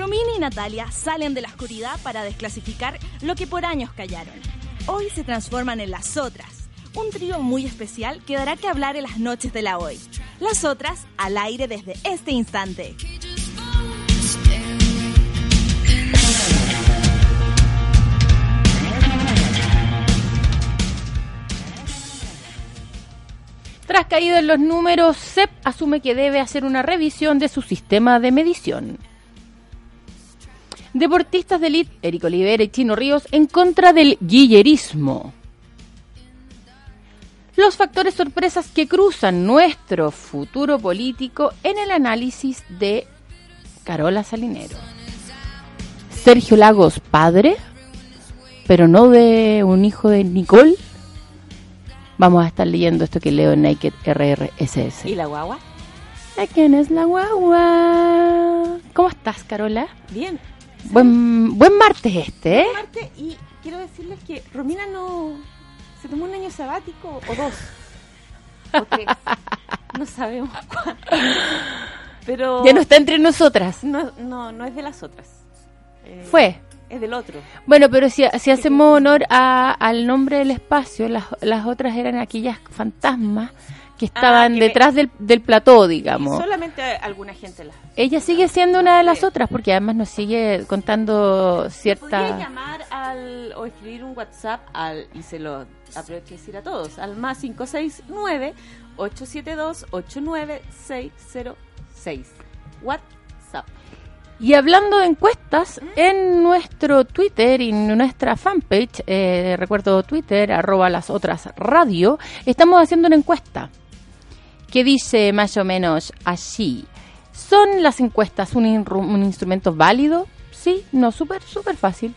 Romina y Natalia salen de la oscuridad para desclasificar lo que por años callaron. Hoy se transforman en las otras, un trío muy especial que dará que hablar en las noches de la hoy. Las otras al aire desde este instante. Tras caído en los números, CEP asume que debe hacer una revisión de su sistema de medición. Deportistas de elite, Eric Olivera y Chino Ríos, en contra del guillerismo. Los factores sorpresas que cruzan nuestro futuro político en el análisis de Carola Salinero. Sergio Lagos, padre, pero no de un hijo de Nicole vamos a estar leyendo esto que leo en Naked RRSS. ¿Y la guagua? ¿A quién es la guagua? ¿Cómo estás, Carola? Bien. Buen, buen martes este, ¿eh? Buen martes y quiero decirles que Romina no... ¿Se tomó un año sabático o dos? ¿O tres? no sabemos cuánto. Pero... Ya no está entre nosotras. No, no, no es de las otras. Eh, Fue es del otro. Bueno, pero si, si hacemos honor a, al nombre del espacio, las, las otras eran aquellas fantasmas que ah, estaban detrás del, del plató, digamos. Solamente alguna gente las... Ella sigue siendo una de las otras, porque además nos sigue contando cierta... Podría llamar al, o escribir un WhatsApp al, y se lo aprovecho que decir a todos, al más 569 872 89606. WhatsApp. Y hablando de encuestas, en nuestro Twitter y en nuestra fanpage, eh, recuerdo Twitter, arroba las otras radio, estamos haciendo una encuesta que dice más o menos así. ¿Son las encuestas un, un instrumento válido? Sí, no, súper, súper fácil.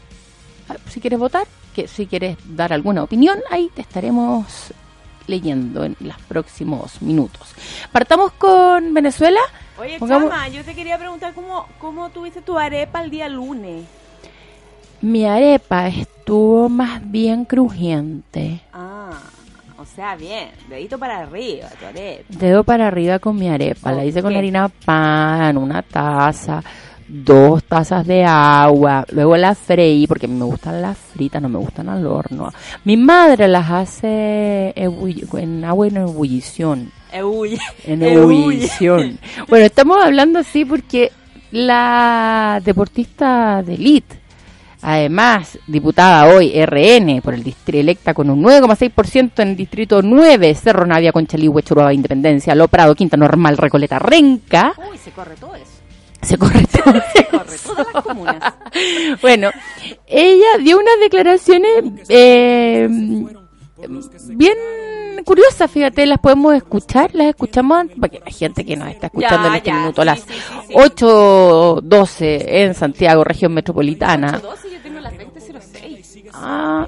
Ah, si quieres votar, que si quieres dar alguna opinión, ahí te estaremos leyendo en los próximos minutos. Partamos con Venezuela. Oye, Chama, yo te quería preguntar cómo, cómo tuviste tu arepa el día lunes. Mi arepa estuvo más bien crujiente. Ah, o sea, bien, dedito para arriba, tu arepa. Dedo para arriba con mi arepa, la hice con harina pan, una taza, dos tazas de agua, luego la freí porque me gustan las fritas, no me gustan al horno. Mi madre las hace en agua en ebullición en ebullición. Bueno, estamos hablando así porque la deportista de elite, además diputada hoy RN por el distrito electa con un 9,6% en el distrito 9, Cerro Navia, Conchalí, Churubaba, Independencia, Lo Prado, Quinta Normal, Recoleta, Renca. Uy, se corre todo eso. Se corre todo Se corre todas las comunas. bueno, ella dio unas declaraciones eh, bien curiosas, fíjate, las podemos escuchar, las escuchamos, porque hay gente que nos está escuchando en este minuto a las 8.12 en Santiago, región metropolitana. 8.12 yo tengo las 20.06. Ah,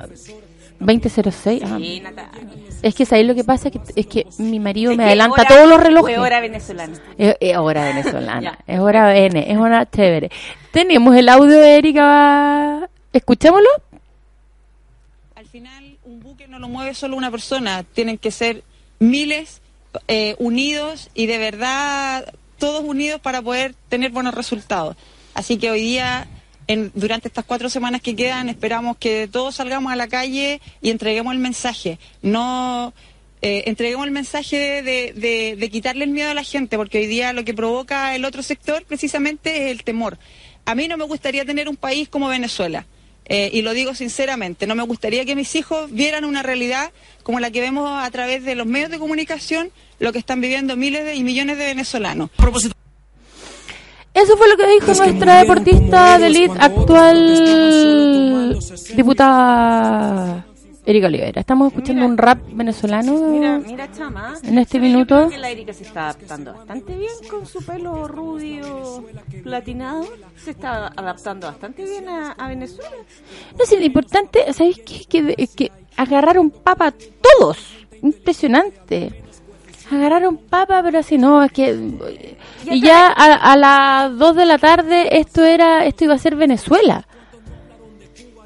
20.06. Ah. Es que ahí lo que pasa es que, es que mi marido me adelanta todos los relojes. Es hora venezolana. Es, hora venezolana. es hora N, es hora chévere. Tenemos el audio de Erika. ¿Escuchémoslo? Al final no lo mueve solo una persona, tienen que ser miles eh, unidos y de verdad todos unidos para poder tener buenos resultados. Así que hoy día, en, durante estas cuatro semanas que quedan, esperamos que todos salgamos a la calle y entreguemos el mensaje. No eh, entreguemos el mensaje de, de quitarle el miedo a la gente, porque hoy día lo que provoca el otro sector precisamente es el temor. A mí no me gustaría tener un país como Venezuela eh, y lo digo sinceramente, no me gustaría que mis hijos vieran una realidad como la que vemos a través de los medios de comunicación, lo que están viviendo miles y millones de venezolanos. Eso fue lo que dijo nuestra deportista de elite actual diputada Erika Olivera. Estamos escuchando un rap venezolano mira, mira, chama, en este minuto. que la Erika se está adaptando bastante bien con su pelo rubio platinado. Se está adaptando bastante bien a, Venezuela. No sé, lo importante, ¿sabéis qué? Que, que agarraron papa todos. Impresionante. Agarraron papa, pero así no, es que... Y ya a, a las 2 de la tarde esto era esto iba a ser Venezuela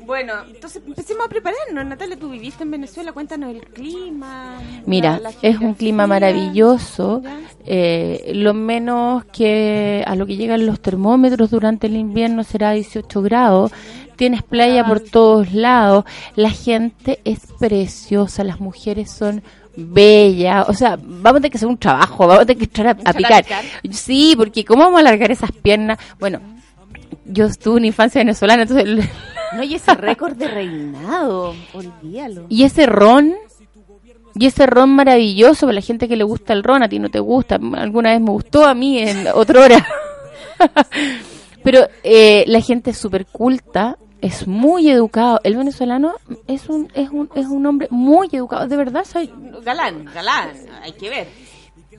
Bueno, entonces empecemos a prepararnos. Natalia, tú viviste en Venezuela, cuéntanos el clima. Mira, la- la es un clima maravilloso. Eh, lo menos que a lo que llegan los termómetros durante el invierno será 18 grados. Tienes playa por todos lados. La gente es preciosa. Las mujeres son bellas. O sea, vamos a tener que hacer un trabajo. Vamos a tener que entrar a, picar. picar. Sí, porque ¿cómo vamos a alargar esas piernas? Bueno, yo estuve en infancia venezolana, entonces... No, y ese récord de reinado, olvídalo. Y ese ron, y ese ron maravilloso para la gente que le gusta el ron, a ti no te gusta, alguna vez me gustó, a mí en otra hora. Pero eh, la gente es súper culta, es muy educado. El venezolano es un, es un, es un hombre muy educado, de verdad. Soy, Galán, galán, hay que ver.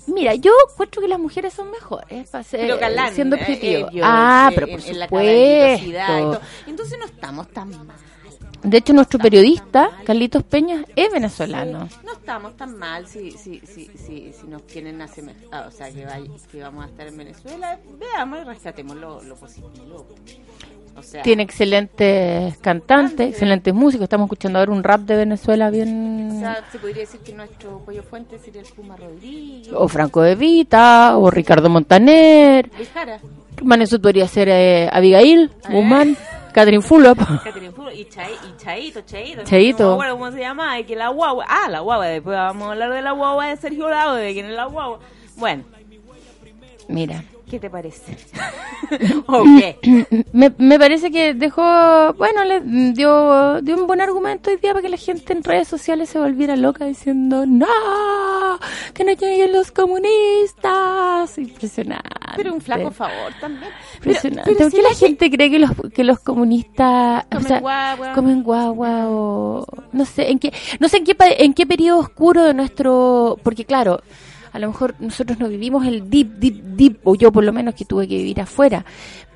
Mira, yo encuentro que las mujeres son mejores, para ser- Pero galán, siendo eh, objetivo. eh, ah, eh, pero en- por en la supuesto. Entonces no estamos tan mal. De hecho, nuestro periodista, Carlitos Peña, es venezolano. No estamos tan mal si, si, si, si, si nos quieren asemejar, o sea, que, vay- que vamos a estar en Venezuela, veamos y rescatemos lo, lo positivo. O sea, Tiene excelentes cantantes, excelentes músicos. Estamos escuchando ahora un rap de Venezuela o bien... sea, se podría decir que nuestro pollo fuente sería el Puma Rodríguez. O Franco De Vita, o Ricardo Montaner. Jara, Maneso podría ser eh, Abigail, Eh. Guzmán, Catherine Fulop. Catherine Fulop y, Chay, y Chaito, Chaito. Chaito. No me acuerdo cómo se llama, que la guagua. Ah, la guagua, después vamos a hablar de la guagua de Sergio Lago, de quién es la guagua. Bueno, Mira, ¿qué te parece? Me, me parece que dejó, bueno, le dio, dio un buen argumento hoy día para que la gente en redes sociales se volviera loca diciendo, no, que no lleguen los comunistas. Impresionante. Pero un flaco favor también. Impresionante. pero ¿Por si qué la la gente cree que los, que los comunistas o Comen sea, guagua. comen guagua o no sé en qué no sé en qué en qué periodo oscuro de nuestro porque claro a lo mejor nosotros no vivimos el deep deep deep o yo por lo menos que tuve que vivir afuera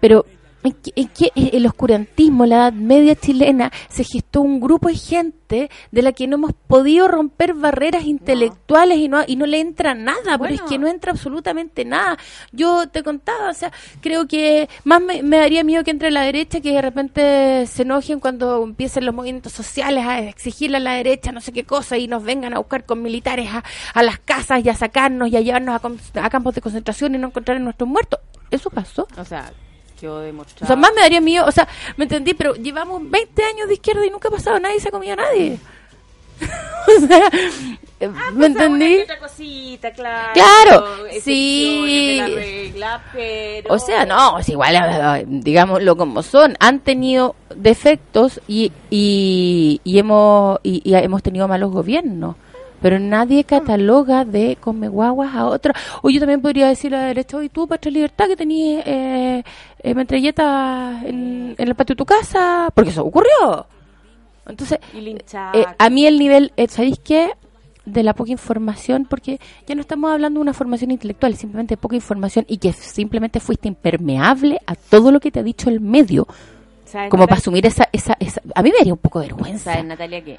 pero en en qué- el oscurantismo, la Edad Media chilena, se gestó un grupo de gente de la que no hemos podido romper barreras intelectuales y no y no le entra nada, pero es Bueno. que no entra absolutamente nada. Yo te contaba, o sea, creo que más me, me daría miedo que entre la derecha que de repente se enojen cuando empiecen los movimientos sociales a exigirle a la derecha no sé qué cosa y nos vengan a buscar con militares a, a las casas y a sacarnos y a llevarnos a, a campos de concentración y no encontrar a nuestros muertos. Eso pasó. O sea, O sea, más me daría miedo, o sea, me entendí, pero llevamos 20 años de izquierda y nunca ha pasado nada y se ha comido a nadie. o sea, eh, ¿me entendí? Otra cosita, claro. Claro, sí. regla, pero... O sea, no, es igual, digámoslo como son, han tenido defectos y, y, y hemos y, y hemos tenido malos gobiernos. Pero nadie cataloga de come guaguas a otra. O yo también podría decirle a la derecha, oye, tú, Patria Libertad, que tenías eh, eh, metralletas en, en el patio de tu casa, porque eso ocurrió. Entonces, Y linchar. eh, a mí el nivel, eh, ¿sabéis qué? De la poca información, porque ya no estamos hablando de una formación intelectual, simplemente poca información y que simplemente fuiste impermeable a todo lo que te ha dicho el medio, ¿Sabes, como para asumir esa, esa, esa... A mí me daría un poco de vergüenza. ¿Sabes, Natalia, que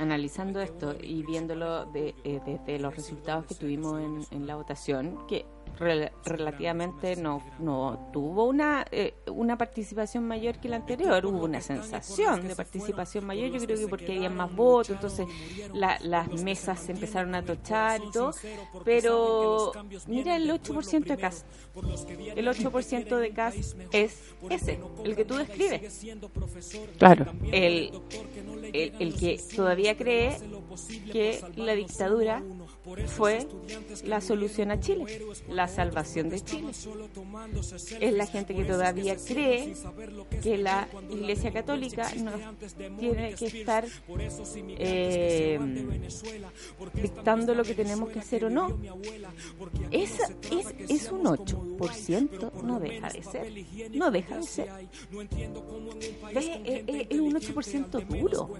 analizando esto y viéndolo de, eh, desde los resultados que tuvimos en, en la votación, que rel- relativamente no, no tuvo una, eh, una participación mayor que la anterior, hubo una sensación de participación mayor, yo creo que porque había más votos, entonces la- las mesas se empezaron a tochar y todo, pero mira el 8% de CAS, el 8% de CAS es ese, el que tú describes. Claro. el, el, el que todavía cree que la dictadura fue la solución a Chile, la salvación de Chile. Es la gente que todavía cree que la Iglesia Católica no tiene que estar eh, dictando lo que tenemos que hacer o no. Es, es, es un 8%, no deja de ser, no deja de ser. Es, es- es un 8% duro.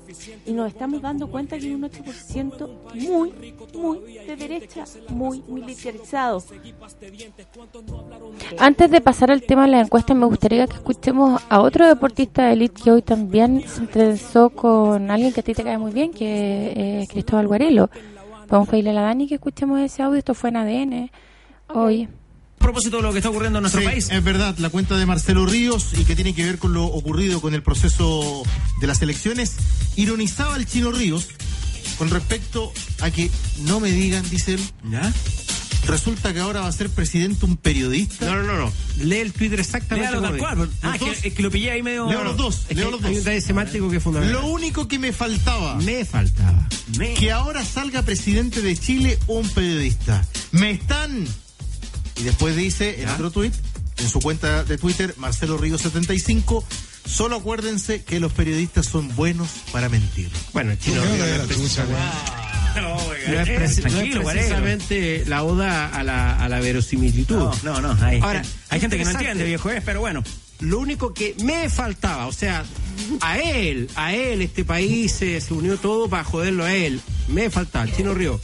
Y nos estamos dando cuenta que es un 8% muy, muy de derecha, muy militarizado. Antes de pasar al tema de las encuestas, me gustaría que escuchemos a otro deportista de élite que hoy también se entrevistó con alguien que a ti te cae muy bien, que es Cristóbal Guarelo. Vamos a pedirle a la Dani que escuchemos ese audio. Esto fue en ADN hoy. propósito de lo que está ocurriendo en nuestro Sí, país. Es verdad, la cuenta de Marcelo Ríos y que tiene que ver con lo ocurrido con el proceso de las elecciones, ironizaba al chino Ríos con respecto a que no me digan, dice él, ¿Ya? resulta que ahora va a ser presidente un periodista. No, no, no, no. Lee el Twitter exactamente Léalo tal cual. Ah, que, dos. es que lo pillé ahí medio. Leo los dos, Es leo que los hay un dos. detalle semántico que es fundamental. Lo único que me faltaba, Me faltaba. Me- que ahora salga presidente de Chile un periodista. Me están. Y después dice en ¿Ya? otro tuit, en su cuenta de Twitter, Marcelo Ríos 75, solo acuérdense que los periodistas son buenos para mentir. Bueno, el chino Río no es precisamente- No, es eh, preci- no es tranquilo, Guarelo. precisamente la oda a la, a la verosimilitud. No, no, no. Hay, Ahora, hay gente que no entiende, viejo, es, pero bueno. Lo único que me faltaba, o sea, a él, a él, este país se, se unió todo para joderlo a él. Me faltaba, el Chino Río,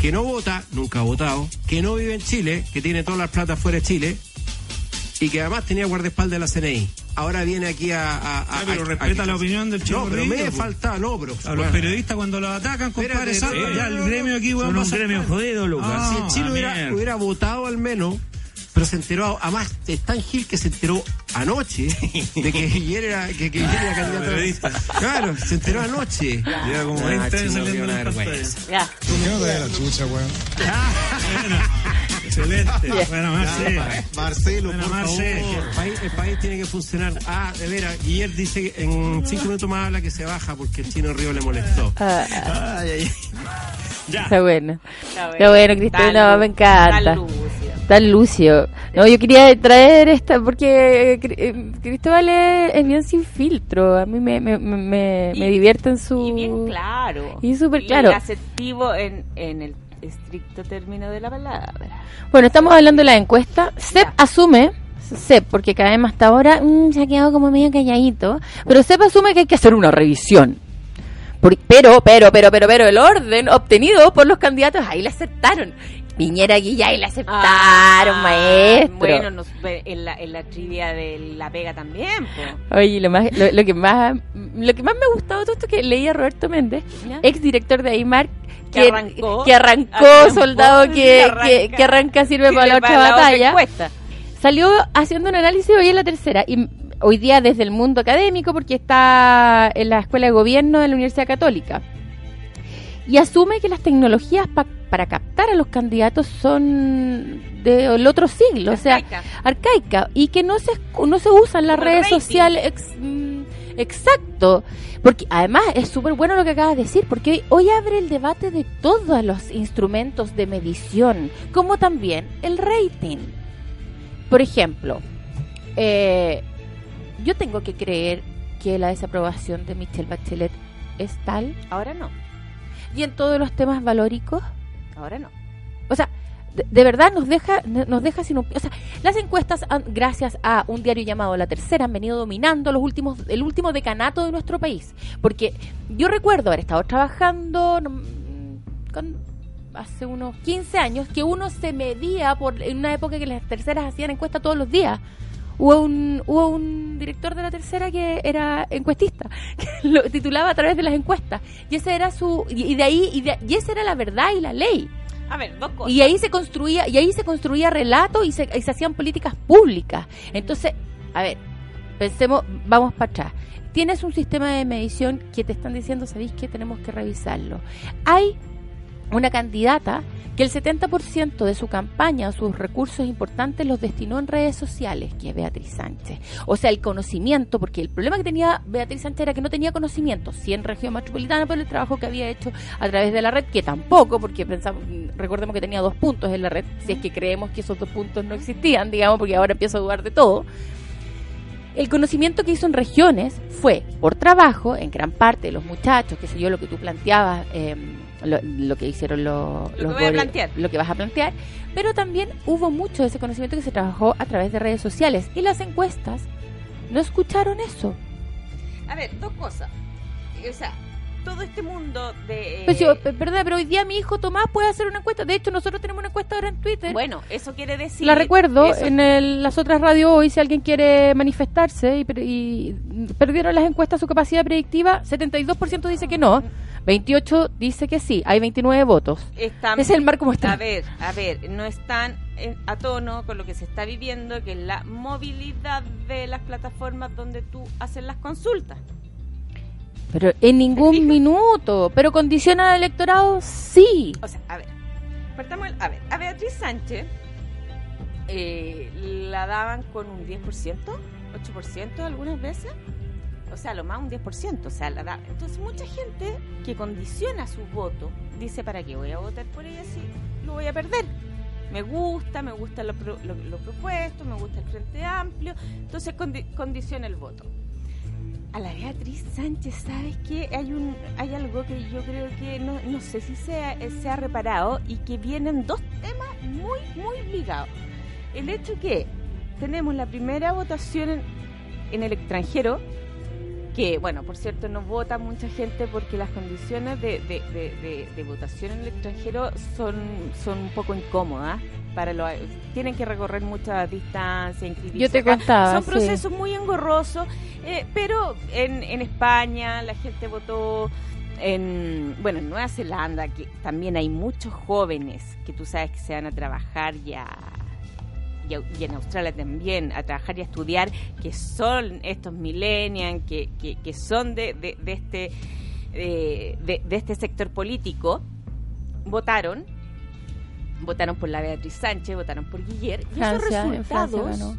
que no vota, nunca ha votado, que no vive en Chile, que tiene todas las platas fuera de Chile, y que además tenía guardaespaldas de la CNI. Ahora viene aquí a... a- a- Ya, pero a- respeta a- la opinión del Chino No, pero me faltaba, no, pero... A los periodistas cuando los atacan, compadre, ya el gremio aquí, weón, a un gremio jodido, Lucas. Ah, si el chino hubiera, mierda. hubiera votado al menos, pero se enteró, además es tan Gil que se enteró anoche de que Guillermo era, que, que era candidato a Periodista. Claro, se enteró anoche. Lleva como Ah, 20 años saliendo una en las vergüenza. pantallas. Ya. Excelente. Bueno, Marce. Marcelo, Buena, por Marce. favor. El país, el país tiene que funcionar. Ah, de veras, Guillermo dice que en cinco minutos más habla que se baja porque el chino Río le molestó. Ah, Ay, ay, ay. Ya. está bueno. Está Está bueno, Cristina, me encanta. tan lucio. No, yo quería traer esta porque eh, eh, Cristóbal es, es bien sin filtro. A mí me, me, me, me- Y- me divierte en su... Y bien claro. Y súper claro. Y asertivo en, en el estricto término de la palabra. Bueno, estamos hablando de la encuesta. CEP asume, CEP, porque cada vez más hasta ahora mm, se ha quedado como medio calladito, pero CEP asume que hay que hacer una revisión. Por- pero, pero, pero, pero, pero el orden obtenido por los candidatos, ahí le aceptaron. Piñera ya y le aceptaron, Ah, maestro. Bueno, nos, en, la, en la trivia de la pega también. Oye, lo, más, lo, lo que más lo que más me ha gustado todo esto es que leí a Roberto Méndez, ¿Ya? ex director de Aymar, Que que, arrancó. que arrancó Arrancó, soldado que, que arranca. que, que arranca sirve para la otra para la batalla. Salió haciendo un análisis hoy en la tercera y hoy día desde el mundo académico porque está en la escuela de gobierno de la Universidad Católica y asume que las tecnologías para captar a los candidatos son del otro siglo, o sea, Arcaica. y que no se no se usan las Como redes sociales ex- mm, exacto porque además es súper bueno lo que acabas de decir porque hoy, hoy abre el debate de todos los instrumentos de medición como también el rating por ejemplo eh, yo tengo que creer que la desaprobación de Michelle Bachelet es tal Ahora no. y en todos los temas valóricos Ahora no. o sea, de, verdad nos deja nos deja sin un, o sea, las encuestas gracias a un diario llamado La Tercera han venido dominando los últimos el último decanato de nuestro país, porque yo recuerdo haber estado trabajando mm, con- hace unos 15 años que uno se medía por en una época que las terceras hacían encuestas todos los días. Hubo un, hubo un director de la tercera que era encuestista, que lo titulaba a través de las encuestas. Y ese era su, y, de ahí, y, de- y esa era la verdad y la ley. A ver, dos cosas. Y ahí se construía, y ahí se construía relato y se, y se hacían políticas públicas. Entonces, a ver, pensemos, vamos para atrás. Tienes un sistema de medición que te están diciendo, sabéis que tenemos que revisarlo. Hay una candidata que el 70% de su campaña, sus recursos importantes, los destinó en redes sociales, que es Beatriz Sánchez. O sea, el conocimiento, porque el problema que tenía Beatriz Sánchez era que no tenía conocimiento, sí en región metropolitana, por el trabajo que había hecho a través de la red, que tampoco, porque pensamos, recordemos que tenía dos puntos en la red, si es que creemos que esos dos puntos no existían, digamos, porque ahora empiezo a dudar de todo. El conocimiento que hizo en regiones fue por trabajo, en gran parte de los muchachos, qué sé yo, lo que tú planteabas, eh, lo, lo que hicieron los, Lo que los lo que vas a plantear, pero también hubo mucho de ese conocimiento que se trabajó a través de redes sociales y las encuestas no escucharon eso. A ver, dos cosas. O sea, todo este mundo de... Pues yo, p- perdón, pero hoy día mi hijo Tomás puede hacer una encuesta. De hecho, nosotros tenemos una encuesta ahora en Twitter. Bueno, eso quiere decir... La recuerdo eso- en el- las otras radios hoy, si alguien quiere manifestarse y, y perdieron las encuestas su capacidad predictiva, 72% dice que no, 28 dice que sí, hay 29 votos. Están- Es el mar como está. A ver, a ver, no están a tono con lo que se está viviendo, que es la movilidad de las plataformas donde tú haces las consultas. Pero en ningún minuto. Pero condiciona al electorado, sí. O sea, a ver, partamos, el- a ver, a Beatriz Sánchez eh, la daban con un 10%, 8% algunas veces. O sea, lo más un 10%, o sea, la da. Entonces, mucha gente que condiciona su voto dice, ¿para qué voy a votar por ella si lo voy a perder? Me gusta, me gusta lo, lo- lo propuesto, me gusta el Frente Amplio, entonces condi- condiciona el voto. A la Beatriz Sánchez, ¿sabes qué? Hay, un, hay algo que yo creo que no, no sé si se ha, reparado y que vienen dos temas muy, muy ligados. El hecho que tenemos la primera votación en el extranjero, que, bueno, por cierto, no vota mucha gente porque las condiciones de, de- de- votación en el extranjero son, son un poco incómodas. Para los, tienen que recorrer mucha distancia, inscribirse Yo te contaba, Son sí. procesos muy engorrosos, eh, pero en, en España la gente votó en, bueno, en Nueva Zelanda, que también hay muchos jóvenes que tú sabes que se van a trabajar ya y, au- y en Australia también a trabajar y a estudiar, que son estos millennials, que, que, que son de, de, de este eh, de, de este sector político, votaron votaron por la Beatriz Sánchez, votaron por Guillermo, y esos Francia resultados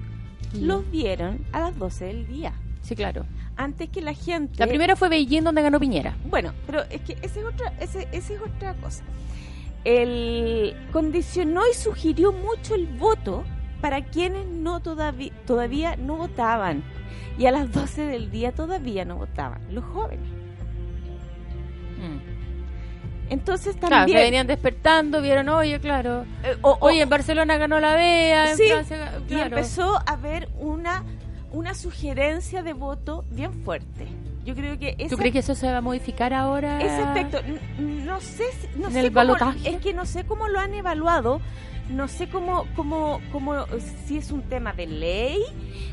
los dieron a las 12 del día, Sí, claro. antes que la gente... La primera fue Beijing, donde ganó Piñera. Bueno, pero es que esa es otra, ese, esa es otra cosa. El condicionó y sugirió mucho el voto para quienes no todavía, todavía no votaban. Y a las 12 del día todavía no votaban, los jóvenes. Entonces Claro, también... se venían despertando, vieron, oye, claro. eh, o- o- Oye, en Barcelona ganó la en Sí, Francia, ga- y claro. empezó a haber una, una sugerencia de voto bien fuerte. Yo creo que esa ¿Tú crees que eso se va a modificar ahora? ese aspecto no sé no ¿En sé el cómo, balotaje? es que no sé cómo lo han evaluado no sé cómo cómo cómo si es un tema de ley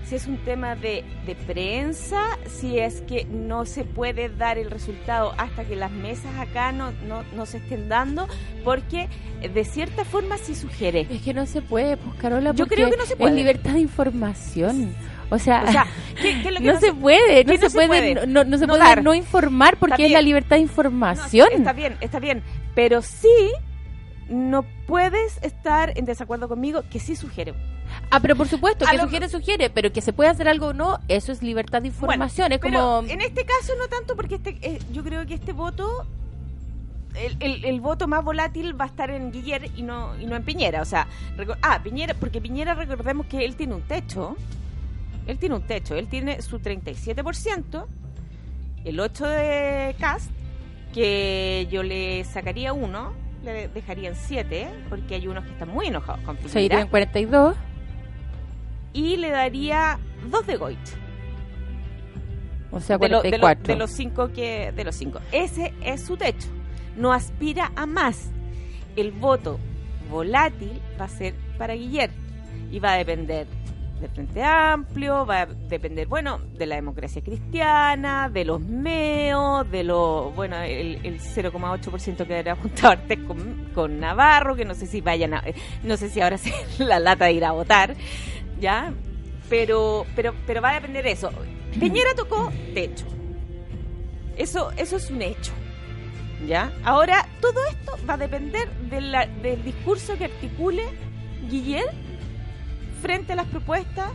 si es un tema de, de prensa si es que no se puede dar el resultado hasta que las mesas acá no no, no se estén dando porque eh, de cierta forma sí sugiere Es que no se puede, pues, Carola, Yo porque creo que no se puede. Es libertad de información. O sea, o sea ¿qué- qué es lo que no, se, puede, no se, puede, no, no- no se puede dar. no informar porque es la libertad de información. está bien, está bien. Pero sí, no puedes estar en desacuerdo conmigo que sí sugiere. Ah, pero por supuesto, que lo- sugiere, sugiere, pero que se puede hacer algo o no, eso es libertad de información. es Pero como. En este caso no tanto porque este, eh, yo creo que este voto... El, el- el voto más volátil va a estar en Guiller y no y no en Piñera. O sea, ah, Piñera, porque Piñera recordemos que él tiene un techo. Él tiene un techo. Él tiene su 37%, el 8 de Cast, que yo le sacaría uno, le dejaría en 7, porque hay unos que están muy enojados con Se Piñera. iría en 42. y le daría dos de Goit. O sea, de, lo- de lo- 44. de los cinco que de los cinco. Ese es su techo. No aspira a más. El voto volátil va a ser para Guillermo y va a depender del Frente Amplio, va a depender, bueno, de la democracia cristiana, de los meos, de lo, bueno, el, el 0,8% que habrá juntado Artés con, con Navarro, que no sé si vayan a, no sé si ahora se la lata de ir a votar, ¿ya? Pero, pero, pero va a depender eso. Piñera tocó techo. Eso, eso es un hecho. ¿Ya? Ahora, todo esto va a depender de del discurso que articule Guillermo frente a las propuestas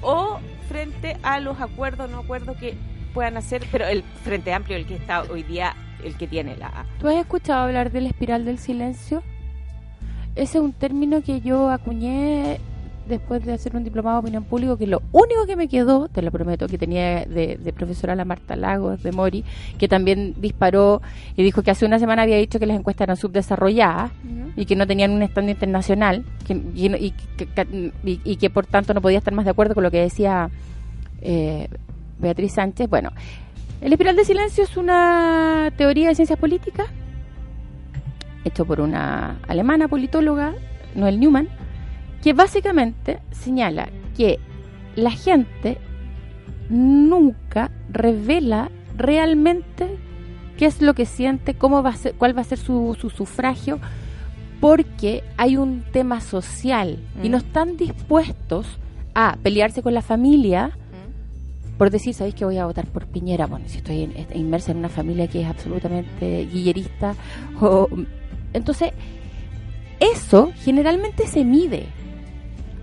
o frente a los acuerdos no acuerdos que puedan hacer, pero el Frente Amplio, el que está hoy día, el que tiene la... ¿Tú has escuchado hablar de la espiral del silencio? Ese es un término que yo acuñé después de hacer un diplomado de opinión pública, que lo único que me quedó, te lo prometo, que tenía de, de profesora la Marta Lagos de Mori, que también disparó y dijo que hace una semana había dicho que las encuestas eran subdesarrolladas y que no tenían un estadio internacional que, y, y que- que- y- y que por tanto no podía estar más de acuerdo con lo que decía eh, Beatriz Sánchez. Bueno, el espiral de silencio es una teoría de ciencias políticas hecho por una alemana politóloga, Noel Newman, que básicamente señala que la gente nunca revela realmente qué es lo que siente, cómo va a ser, cuál va a ser su, su sufragio, porque hay un tema social y Mm. no están dispuestos a pelearse con la familia por decir, ¿sabéis que voy a votar por Piñera? Bueno, si estoy est- inmersa en una familia que es absolutamente guillerista. O, entonces, eso generalmente se mide.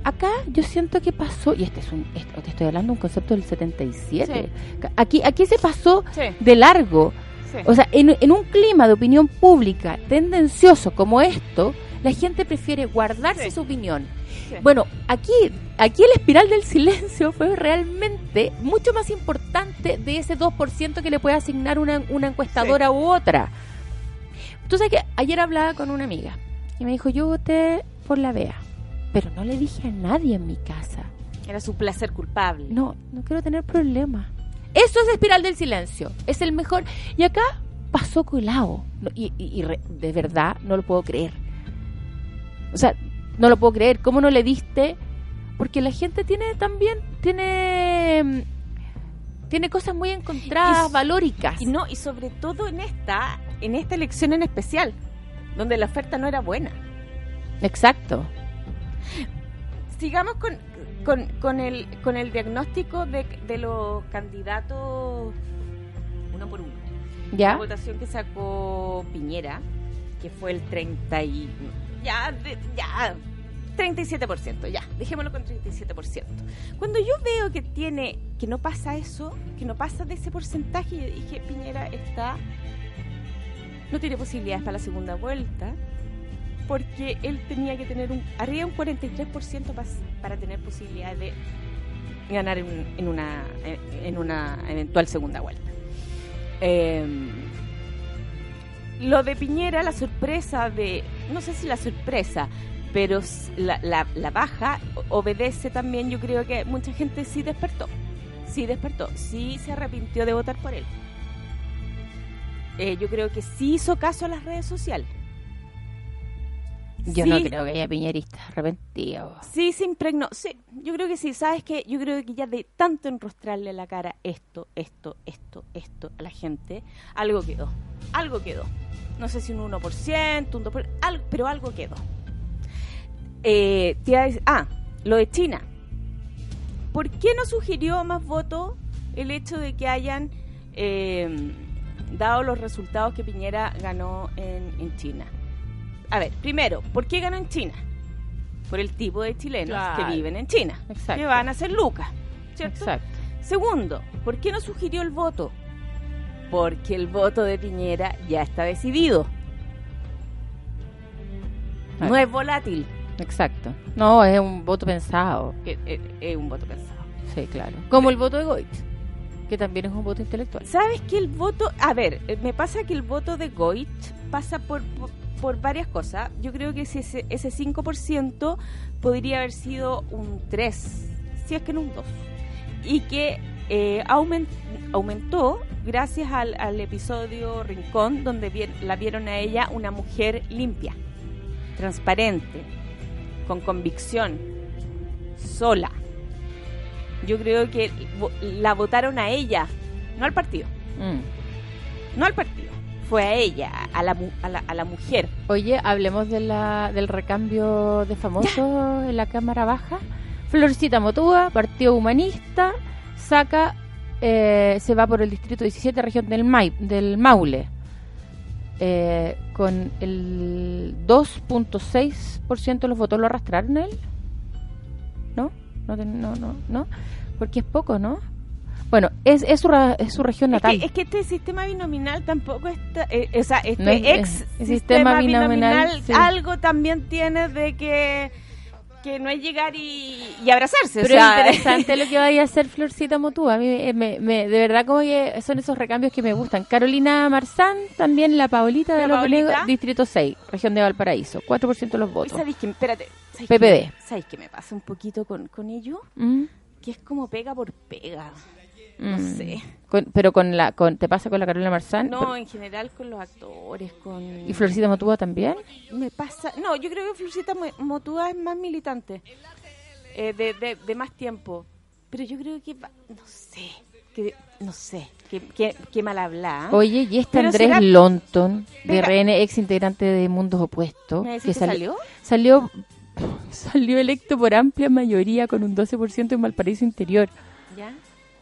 Acá yo siento que pasó, y este es un, esto- te estoy hablando de un concepto del 77. Aquí, aquí se pasó Sí. de largo. Sí. O sea, en, en un clima de opinión pública tendencioso como esto, la gente prefiere guardarse Sí. su opinión. Sí. Bueno, aquí, aquí el espiral del silencio fue realmente mucho más importante de ese 2% que le puede asignar una, una encuestadora u otra. Entonces, que ayer hablaba con una amiga y me dijo, yo voté por la BEA, pero no le dije a nadie en mi casa. Era su placer culpable. No, no quiero tener problemas. Eso es espiral del silencio. Es el mejor. Y acá pasó colado. No, Y, y- y re- de verdad no lo puedo creer. O sea, no lo puedo creer. ¿Cómo no le diste? Porque la gente tiene también, tiene, tiene cosas muy encontradas, Y- valóricas. Y no, y sobre todo en esta, en esta elección en especial, donde la oferta no era buena. Exacto. Sigamos con, con, con el, con el diagnóstico de, de los candidatos uno por uno. La ¿Ya? votación que sacó Piñera, que fue el 30 y... Ya, de- ya, 37%, ya, dejémoslo con 37%. Cuando yo veo que tiene, que no pasa eso, que no pasa de ese porcentaje, yo dije, Piñera está, no tiene posibilidades para la segunda vuelta, porque él tenía que tener un, arriba un 43% pas- para tener posibilidades de ganar en, en una, en una eventual segunda vuelta. Eh, lo de Piñera, la sorpresa de, no sé si la sorpresa, pero la, la- baja obedece también, yo creo que mucha gente sí despertó, sí despertó, sí se arrepintió de votar por él. Eh, yo creo que sí hizo caso a las redes sociales. Yo Sí. no creo que haya piñeristas arrepentidos. Sí, se impregnó. Sí, yo creo que sí. ¿Sabes qué? Yo creo que ya de tanto enrostrarle la cara esto, esto, esto, esto a la gente, algo quedó. Algo quedó. No sé si un 1%, un 2%, al- pero algo quedó. Eh, te iba a decir- ah, lo de China. ¿Por qué no sugirió más votos el hecho de que hayan eh, dado los resultados que Piñera ganó en, en China? A ver, primero, ¿por qué ganó en China? Por el tipo de chilenos Claro. que viven en China, Exacto. que van a ser lucas, ¿cierto? Exacto. Segundo, ¿por qué no sugirió el voto? Porque el voto de Piñera ya está decidido. No es volátil, Exacto. No, es un voto pensado. es, es- es un voto pensado. Sí, claro. Como el voto de Goit, que también es un voto intelectual. ¿Sabes que el voto... A ver, eh, me pasa que el voto de Goit pasa por, por, por varias cosas. Yo creo que si ese, ese 5% podría haber sido un 3, si es que no un 2. Y que eh, aumen- aumentó gracias al, al episodio Rincón, donde vi- la vieron a ella una mujer limpia, transparente, con convicción, sola. Yo creo que la votaron a ella, no al partido, Mm. no al partido. Fue a ella, a la, a la, a la mujer. Oye, hablemos de la, del recambio de famosos en la Cámara Baja. Florcita Motúa, Partido Humanista, saca, eh, se va por el distrito 17, región del, Mai- del Maule, eh, con el 2.6% de los votos lo arrastraron él. ¿No? No, no, no, no, porque es poco, ¿no? Bueno, es, es, su, es su región Es natal. que, es que este sistema binominal tampoco está, eh, o sea, este No es- ex el sistema, sistema binominal, binominal, sí. algo también tiene de que que no es llegar y, y abrazarse. o Pero sea, es interesante lo que vaya a hacer Florcita Motúa. A mí me, me- de verdad como que son esos recambios que me gustan. Carolina Marzán, también la Paulita de los. Venegas, Distrito 6, región de Valparaíso. 4% de los votos. ¿Sabéis que, espérate, ¿sabéis PPD. Que, ¿Sabéis que me pasa un poquito con, con ello? Mm, Que es como pega por pega. No mm. sé. Con- pero con la, con, ¿te pasa con la Carolina Marzán? No, en general con los actores, con... ¿Y Florcita Motúa también? Me pasa... No, yo creo que Florcita Mo- Motúa es más militante. eh, de, de, de más tiempo. pero yo creo que, no sé, que, no sé, que, que, que mal habla. Oye, y este Andrés será- Lonton, de Venga. RN, ex integrante de Mundos Opuestos, ¿Me que salió? salió salió electo por amplia mayoría con un 12% en Valparaíso Interior. ¿Ya?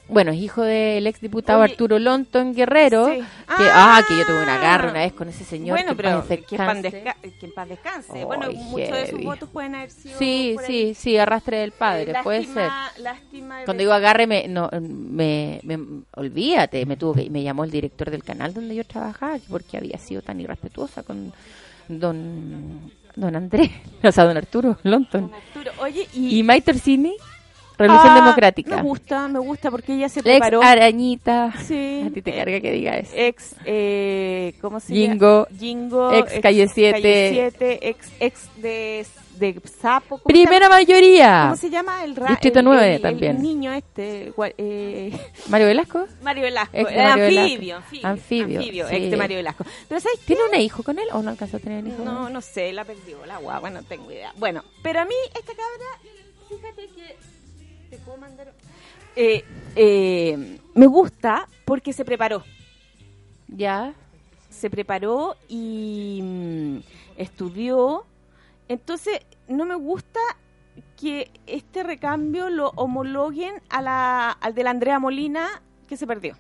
Bueno, es hijo del ex diputado Oye, Arturo Lonton Guerrero, Sí. que, Ah. ah, que yo tuve una garra una vez con ese señor. Bueno, que pero que, en paz descanse. desca- que en paz descanse. Ay, bueno, muchos de sus votos pueden haber sido. Sí, sí, sí, arrastre del padre, Eh, puede ser. lástima- Cuando digo agarre, me, no, me, me- olvídate, me tuvo que, me llamó el director del canal donde yo trabajaba, que porque había sido tan irrespetuosa con don, don Andrés, o sea, don Arturo Lonton. Arturo, Oye, y. Y Mike Torsini, Revolución Ah, Democrática. Me gusta, me gusta porque ella se La ex preparó. arañita. Sí. A ti te carga que diga eso. Ex, eh, ¿cómo se Jingo, llama? Jingo. ex Calle Siete. Calle Siete, ex, ex de, de Sapo. ¿cómo se Primera mayoría. ¿Cómo se llama? El, ra- Distrito el- 9 el- el también. niño este. eh, Mario Velasco. Mario Velasco. Ex eh, Mario anfibio, Velasco. anfibio. Anfibio, sí. ex de Mario Velasco. Pero ¿sabes? ¿Tiene un hijo con él o no alcanzó a tener hijo? No, no sé, la perdió la guagua, no tengo idea. Bueno, pero a mí esta cabra, fíjate que te puedo mandar. Eh, eh, me gusta porque se preparó. Ya. Se preparó y mm, estudió. Entonces, no me gusta que este recambio lo homologuen a la, al de la Andrea Molina que se perdió.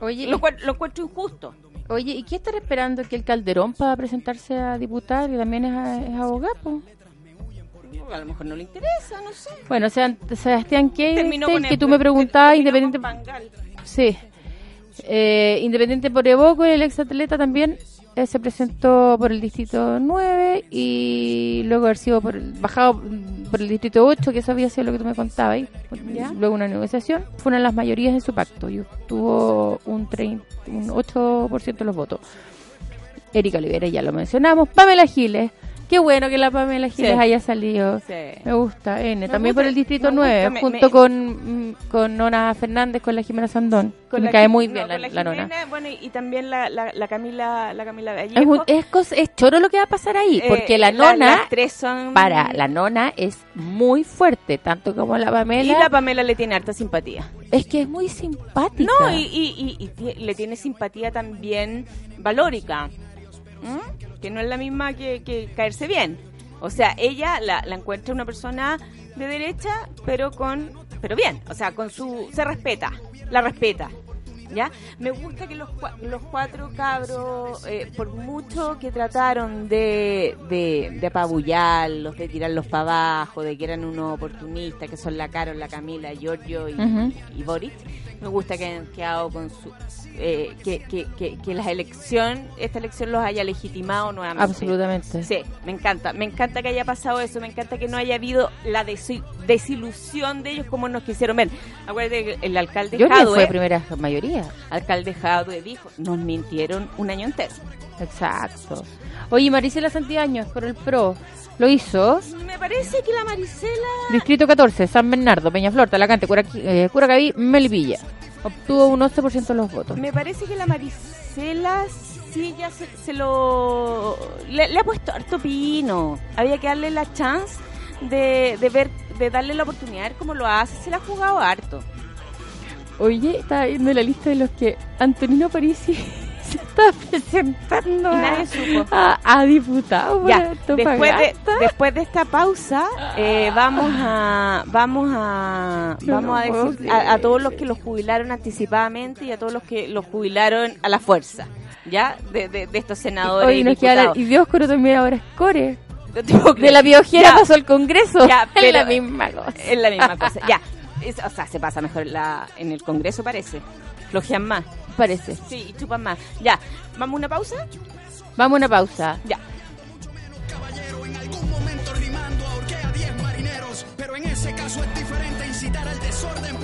Oye, Lo, lo encuentro injusto. Oye, ¿y qué estará esperando que el Calderón para presentarse a diputado y también es, es abogado? A lo mejor no le interesa, no sé. Bueno, Sean- Sebastián con que tú me preguntabas, independiente, sí, Eh, independiente por Evoco, el exatleta también eh, se presentó por el distrito 9 y luego haber sido por bajado por el distrito 8, que eso había sido lo que tú me contabas, luego una negociación, fueron las mayorías de su pacto y obtuvo un, 30, un 8% de los votos. Erika Olivera, ya lo mencionamos. Pamela Giles. Qué bueno que la Pamela Giles Sí. haya salido. Sí. Me gusta, N. Me También gusta, por el Distrito me 9, gusta, me- junto me- con, mm, con Nona Fernández, con la Jimena Sandón. que me la cae muy no, bien la, con la Jimena, Nona. Bueno, y, y también la, la, la Camila, la Camila Vallejo. Es, es, es choro lo que va a pasar ahí, Eh, porque la la- Nona, las tres son... para, la Nona es muy fuerte, tanto como la Y Pamela. la Pamela le tiene harta simpatía. Es que es muy simpática. No, y, y, y- y le tiene simpatía también valórica. ¿m? Que no es la misma que, que caerse bien. O sea, ella la, la encuentra una persona de derecha, pero con pero bien. O sea, con su... Se respeta. La respeta. ¿Ya? Me gusta que los, los cuatro cabros, eh, por mucho que trataron de, de, de apabullarlos, de tirarlos para abajo, de que eran unos oportunistas, que son la Carol, la Camila, Giorgio y, Boris, me gusta que hayan quedado con su... eh, que, que, que, que la elección, esta elección los haya legitimado nuevamente. Absolutamente. Sí, me encanta. Me encanta que haya pasado eso. Me encanta que no haya habido la desi- desilusión de ellos como nos quisieron ver. Acuérdate que el alcalde que fue Jadwe, primera mayoría. Alcalde Jadwe dijo, nos mintieron un año entero. Exacto. Oye, Marisela Santiaños, por el PRO, lo hizo. Me parece que la Marisela... Distrito 14, San Bernardo, Peñaflor, Talacante, Curaqui- eh, Curacaví, Melipilla. Obtuvo un 11% de los votos. Me parece que la Marisela sí ya se, se lo... Le, le ha puesto harto pino. Había que darle la chance de, de ver, de darle la oportunidad cómo lo hace. Se la ha jugado harto. Oye, estaba viendo la lista de los que Antonino Parisi se está presentando a, a, a diputado por Ya, después de, después de esta pausa, eh, vamos a vamos a No vamos a decir a, a todos los que los jubilaron anticipadamente y a todos los que los jubilaron a la fuerza, ya de, de, de estos senadores Oye, y nos la- y también ahora es core. No De la biojera pasó al Congreso. Ya, es pero- la misma cosa. Es la misma cosa. Ya, Es- o sea, se pasa mejor en la, en el Congreso parece. Flojean más. Parece. Sí, y chupan más. Ya, vamos a una pausa. Vamos a una pausa. Ya. caballero en algún momento rimando ahorqué a 10 marineros. Pero en ese caso es diferente incitar al desorden,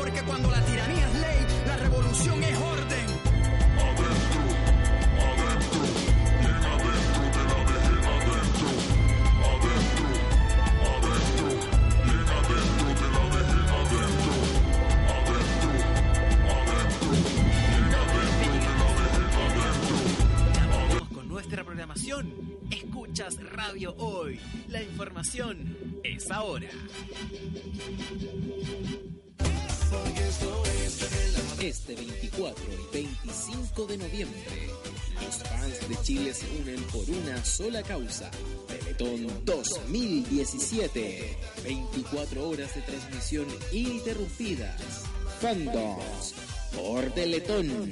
es ahora. Este 24 y 25 de noviembre, los fans de Chile se unen por una sola causa. Teletón 2017. 24 horas de transmisión ininterrumpidas. Fandoms por Teletón.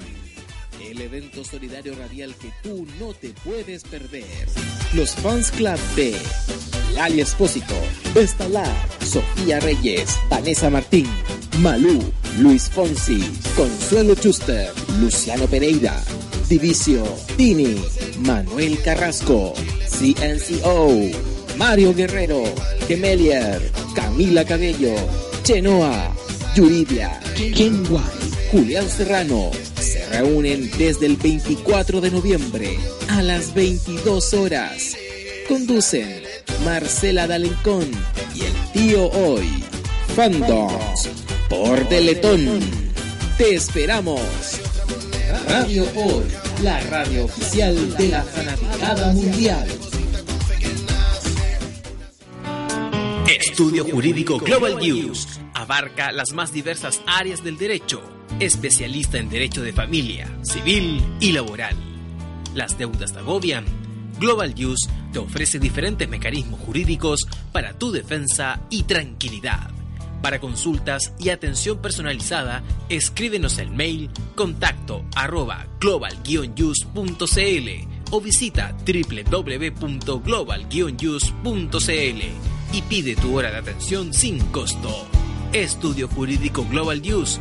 El evento solidario radial que tú no te puedes perder. Los fans club de Lali Espósito, Vestalar, Sofía Reyes, Vanessa Martín, Malú, Luis Fonsi, Consuelo Schuster, Luciano Pereira, Divicio, Tini, Manuel Carrasco, CNCO, Mario Guerrero, Gemelier, Camila Cabello, Chenoa, Yuridia, Ken White, Julián Serrano, se reúnen desde el 24 de noviembre a las 22 horas. Conducen Marcela D'Alencón y el tío Hoy. Fandoms por Teletón. Te esperamos. Radio Hoy, la radio oficial de la fanaticada mundial. Estudio Jurídico Global News abarca las más diversas áreas del derecho, especialista en derecho de familia, civil y laboral. Las deudas te agobian. Global News te ofrece diferentes mecanismos jurídicos para tu defensa y tranquilidad. Para consultas y atención personalizada, escríbenos el mail contacto arroba global o visita www.global y pide tu hora de atención sin costo. Estudio Jurídico Global News.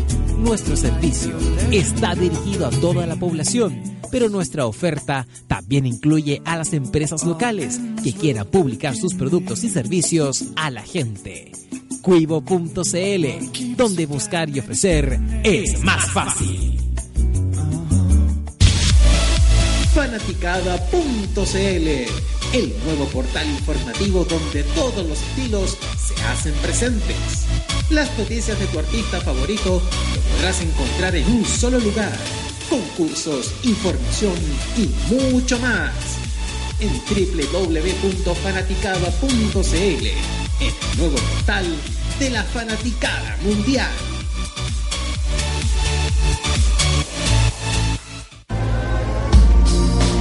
Nuestro servicio está dirigido a toda la población, pero nuestra oferta también incluye a las empresas locales que quieran publicar sus productos y servicios a la gente. Cuivo.cl, donde buscar y ofrecer es más fácil. Fanaticada.cl, el nuevo portal informativo donde todos los estilos se hacen presentes. Las noticias de tu artista favorito lo podrás encontrar en un solo lugar. Concursos, información y mucho más. En www.fanaticada.cl, el nuevo portal de la fanaticada mundial.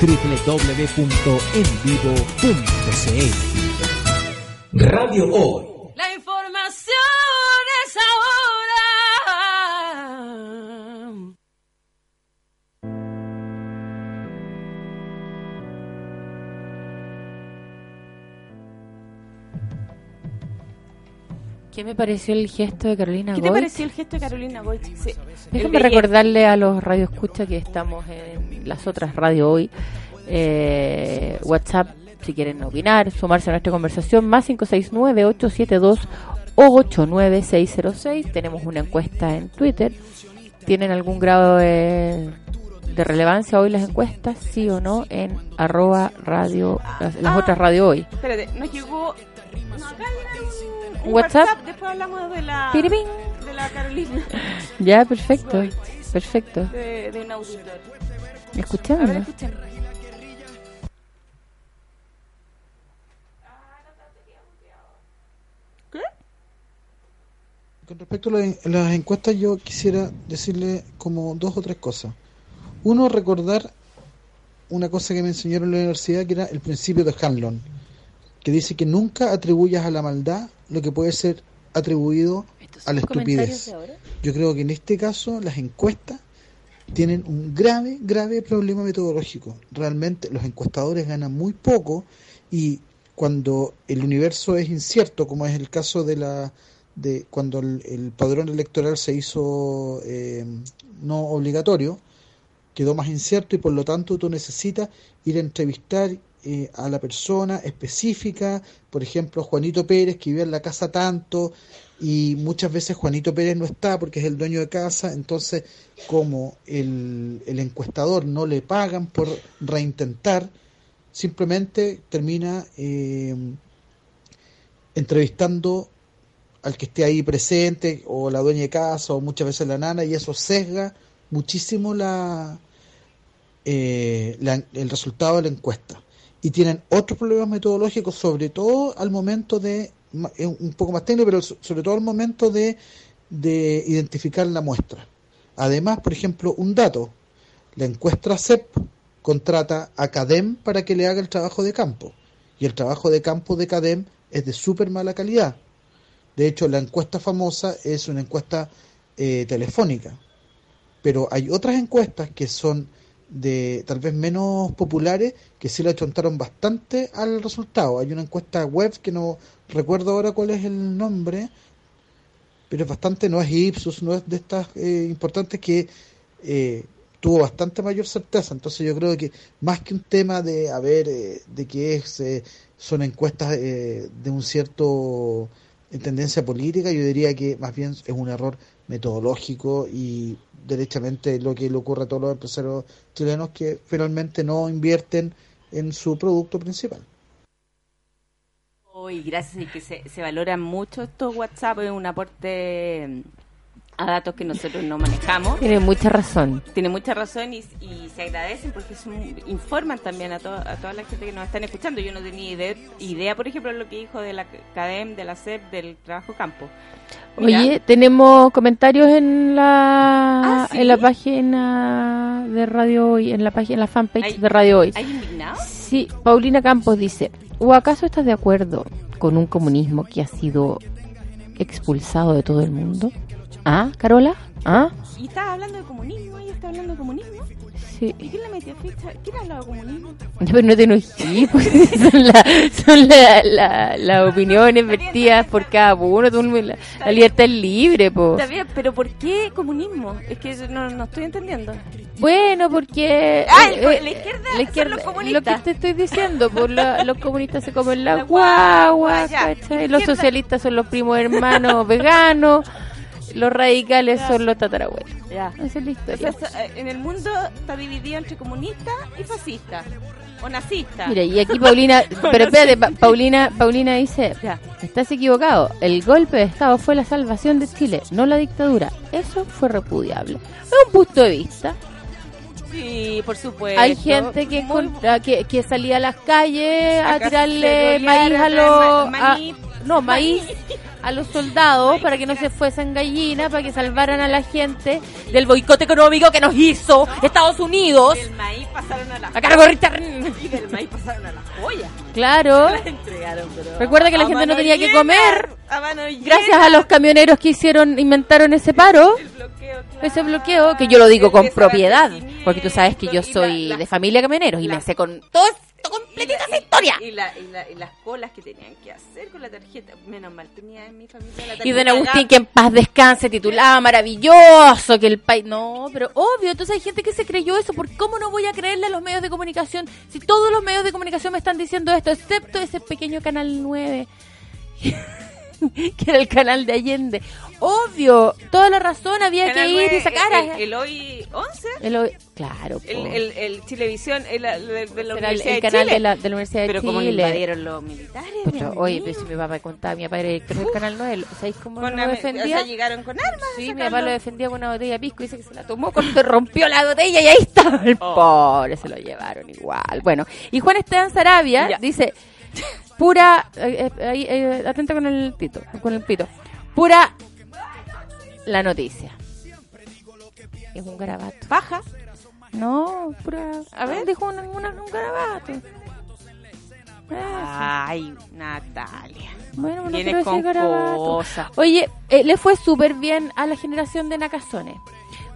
www.envivo.cl Radio Hoy. ¿Qué me pareció el gesto de Carolina ¿Qué te Goich? pareció el gesto de Carolina Goich? Sí. Belleza. recordarle a los radioescuchas que estamos en las otras radio hoy. Eh, WhatsApp, si quieren opinar, sumarse a nuestra conversación, más 569-872-89606. Tenemos una encuesta en Twitter. ¿Tienen algún grado de, de relevancia hoy las encuestas? ¿Sí o no? En arroba radio, las, las Ah. otras radio hoy. Espérate, nos llegó. No, acá un, un WhatsApp. WhatsApp. Después hablamos de la. Piripín. De la Carolina. Ya, perfecto. Perfecto. De, de un auditor. Escuchémoslo. escuchen. Con respecto a las encuestas, yo quisiera decirle como dos o tres cosas. Uno, recordar una cosa que me enseñaron en la universidad, que era el principio de Hanlon, que dice que nunca atribuyas a la maldad lo que puede ser atribuido a la estupidez. Yo creo que en este caso las encuestas tienen un grave, grave problema metodológico. Realmente los encuestadores ganan muy poco y cuando el universo es incierto, como es el caso de la de cuando el, el padrón electoral se hizo eh, no obligatorio, quedó más incierto y por lo tanto tú necesitas ir a entrevistar eh, a la persona específica, por ejemplo Juanito Pérez que vive en la casa tanto y muchas veces Juanito Pérez no está porque es el dueño de casa, entonces como el, el encuestador no le pagan por reintentar, simplemente termina eh, entrevistando al que esté ahí presente o la dueña de casa o muchas veces la nana y eso sesga muchísimo la, eh, la- el resultado de la encuesta y tienen otros problemas metodológicos sobre todo al momento de es un poco más técnico pero so- sobre todo al momento de, de identificar la muestra. Además por ejemplo un dato. La encuesta CEP contrata a CADEM para que le haga el trabajo de campo. Y el trabajo de campo de CADEM es de súper mala calidad. De hecho, la encuesta famosa es una encuesta eh, telefónica, pero hay otras encuestas que son de tal vez menos populares que sí le achontaron bastante al resultado. Hay una encuesta web que no recuerdo ahora cuál es el nombre, pero es bastante, no es Ipsos, no es de estas eh, importantes que eh, tuvo bastante mayor certeza. Entonces yo creo que más que un tema de, a ver, eh, de que es, eh, son encuestas eh, de un cierto en tendencia política, yo diría que más bien es un error metodológico y derechamente lo que le ocurre a todos los empresarios chilenos que finalmente no invierten en su producto principal. Hoy, gracias y que se, se valoran mucho estos WhatsApp, es un aporte a datos que nosotros no manejamos. Tiene mucha razón. Tiene mucha razón y, y se agradecen porque son- informan también a, to- a toda la gente que nos están escuchando. Yo no tenía idea, idea, por ejemplo, lo que dijo de la CADEM, de la CEP, del trabajo campo. Mira, Oye, tenemos comentarios en la Ah, ¿sí? en la página de Radio Hoy, en la página en la fanpage ¿Hay- de Radio Hoy. ¿Hay indignados? Sí, Paulina Campos dice, ¿o acaso estás de acuerdo con un comunismo que ha sido expulsado de todo el mundo? ¿Ah, Carola? ¿Ah? Y estaba hablando de comunismo, ella está hablando de comunismo. Sí. ¿Y quién le metió ficha? ¿Quién ha hablado de comunismo? Ya, Pero no te enojes, pues, son las son la, la, las opiniones vertidas por cada uno, la, la libertad es libre, pues. Está bien, pero ¿por qué comunismo? Es que no, no estoy entendiendo. Bueno, porque Ah, eh, el- eh, la izquierda la son izquierda- los lo comunistas. que te estoy diciendo, la- los comunistas se comen la, La guagua, guagua, ya. los socialistas son los primos hermanos veganos, los radicales son los tatarabuelos. Ya. Esa es la O historia. sea, eh, en el mundo está dividido entre comunista y fascista. O nazista. Mira, y aquí Paulina, pero espérate, Pa- Paulina, Paulina dice, estás equivocado, el golpe de Estado fue la salvación de Chile, no la dictadura. Eso fue repudiable. Es un punto de vista. Sí, por supuesto. Hay gente que, Muy contra- que, que salía a las calles a, tirarle maíz a los... no, maíz a los soldados para que no se fuesen gallinas, para que salvaran a la gente del boicot económico que nos hizo Estados Unidos. Del maíz pasaron a la A cargo de Y del maíz pasaron a. Claro. Las entregaron, pero Recuerda que la gente no tenía que comer. a. Gracias a los camioneros que hicieron, inventaron ese paro, ese bloqueo, que yo lo digo con propiedad, porque tú sabes que yo soy de familia camioneros y me sé con todos completita esa historia. Y, la- y la- y las colas que tenían que hacer con la tarjeta. Menos mal, tenía en mi familia la tarjeta. Y don Agustín, que en paz descanse, titulaba maravilloso, que el país... No, pero obvio, entonces hay gente que se creyó eso. ¿Por cómo no voy a creerle a los medios de comunicación si todos los medios de comunicación me están diciendo esto, excepto ese pequeño Canal 9, que era el canal de Allende? Obvio, toda la razón, había Canal que ir y sacar a... El, el hoy 11. el hoy- claro, El, el, el Chilevisión, el, el- de la Universidad de canal Chile. de la- de la Universidad de Pero como lo Chile. invadieron los militares. Mi oye, pero si mi papá contaba, mi papá era director del Canal 9, ¿sabéis cómo lo defendía? O sea, llegaron con armas. Sí, mi papá lo defendía con una botella de pisco. Dice que se la tomó cuando rompió la botella y ahí estaba el Oh. pobre. Se lo llevaron igual. Bueno, y Juan Esteban Sarabia Ya. dice: pura. eh, eh, eh, atenta con el pito. Con el pito. Pura. La noticia. Es un garabato. Faja. No, pura. A ver, dijo una- una- un garabato. Ay, Natalia. Bueno, no Vienes quiero con cosas. Oye, eh, le fue súper bien a la generación de Nacazones.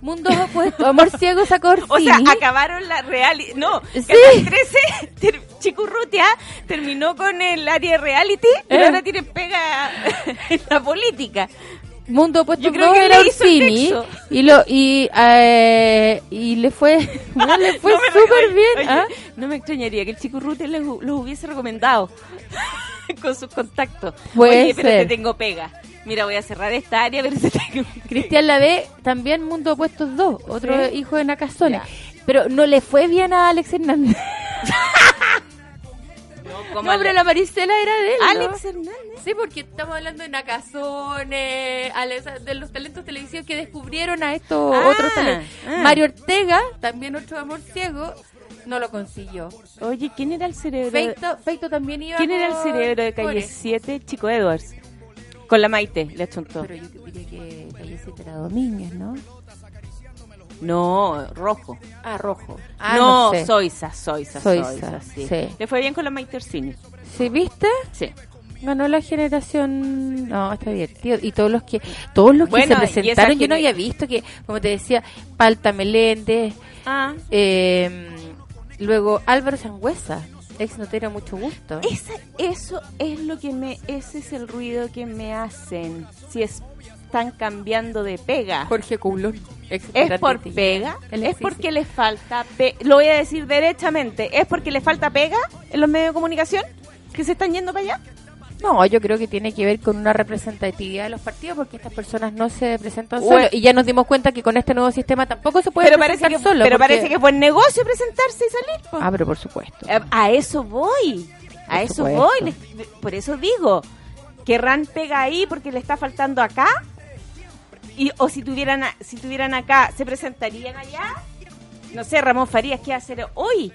Mundos opuestos, Amor Ciego sacó O sea, acabaron la reality. No, Sí. Canal 13, ter- Chicurrutia terminó con el área reality, pero Eh. ahora tiene pega en la política. Mundo opuesto Yo creo no que era Orsini y lo y eh, y le fue no, le fue No súper bien oye, ¿ah? No me extrañaría que el hu- los hubiese recomendado con sus contactos. Puede Oye, pero ser. te tengo pega. Mira, voy a cerrar esta área, pero te tengo Cristian Lave también Mundo Opuestos 2 otro Sí. hijo de Nacazones pero no le fue bien a Alex Hernández no, pero la Maricela era de él ¿no? Alex Hernández. Sí, porque estamos hablando de Nacazones, de los talentos televisivos que descubrieron a estos Ah, otros talentos. ah. Mario Ortega, también otro amor ciego, no lo consiguió. Oye, ¿quién era el cerebro? Feito, Feito también iba ¿Quién era el cerebro de Calle Flores. 7? Chico Edwards. Con la Maite, le achuntó. Pero yo diría que Calle 7 era Domínguez, ¿no? No, rojo. Ah, rojo. Ah, no, no sé. Soisa, Soisa, Soisa, sí. sí. Le fue bien con la Maite Orsini. ¿Sí, viste? Sí. Ganó la generación. No, está divertido. Y todos los que todos los que Bueno, se presentaron, yo no había visto que, como te decía, Palta Meléndez, Ah. eh, luego Álvaro Sangüesa, ex notero, mucho gusto. Esa, eso es lo que me, ese es el ruido que me hacen. Si es- están cambiando de pega. Jorge Coulon, ¿Es por pega? ¿Es porque le falta pe- Lo voy a decir derechamente. ¿Es porque le falta pega en los medios de comunicación? ¿Que se están yendo para allá? No, yo creo que tiene que ver con una representatividad de los partidos porque estas personas no se presentan solos y ya nos dimos cuenta que con este nuevo sistema tampoco se puede Pero parece presentar que, solo. pero porque- parece que es buen negocio presentarse y salir. Ah, pero por supuesto. Eh, A eso voy. A Por eso supuesto. voy. Les- Por eso digo. ¿Querrán pega ahí porque le está faltando acá? Y, o si tuvieran, a- si tuvieran acá, ¿se presentarían allá? No sé, Ramón Farías, ¿qué va a hacer hoy?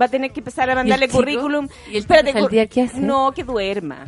Va a tener que empezar a mandarle currículum. ¿Y el Espérate, Saldiar qué hace? No, que duerma.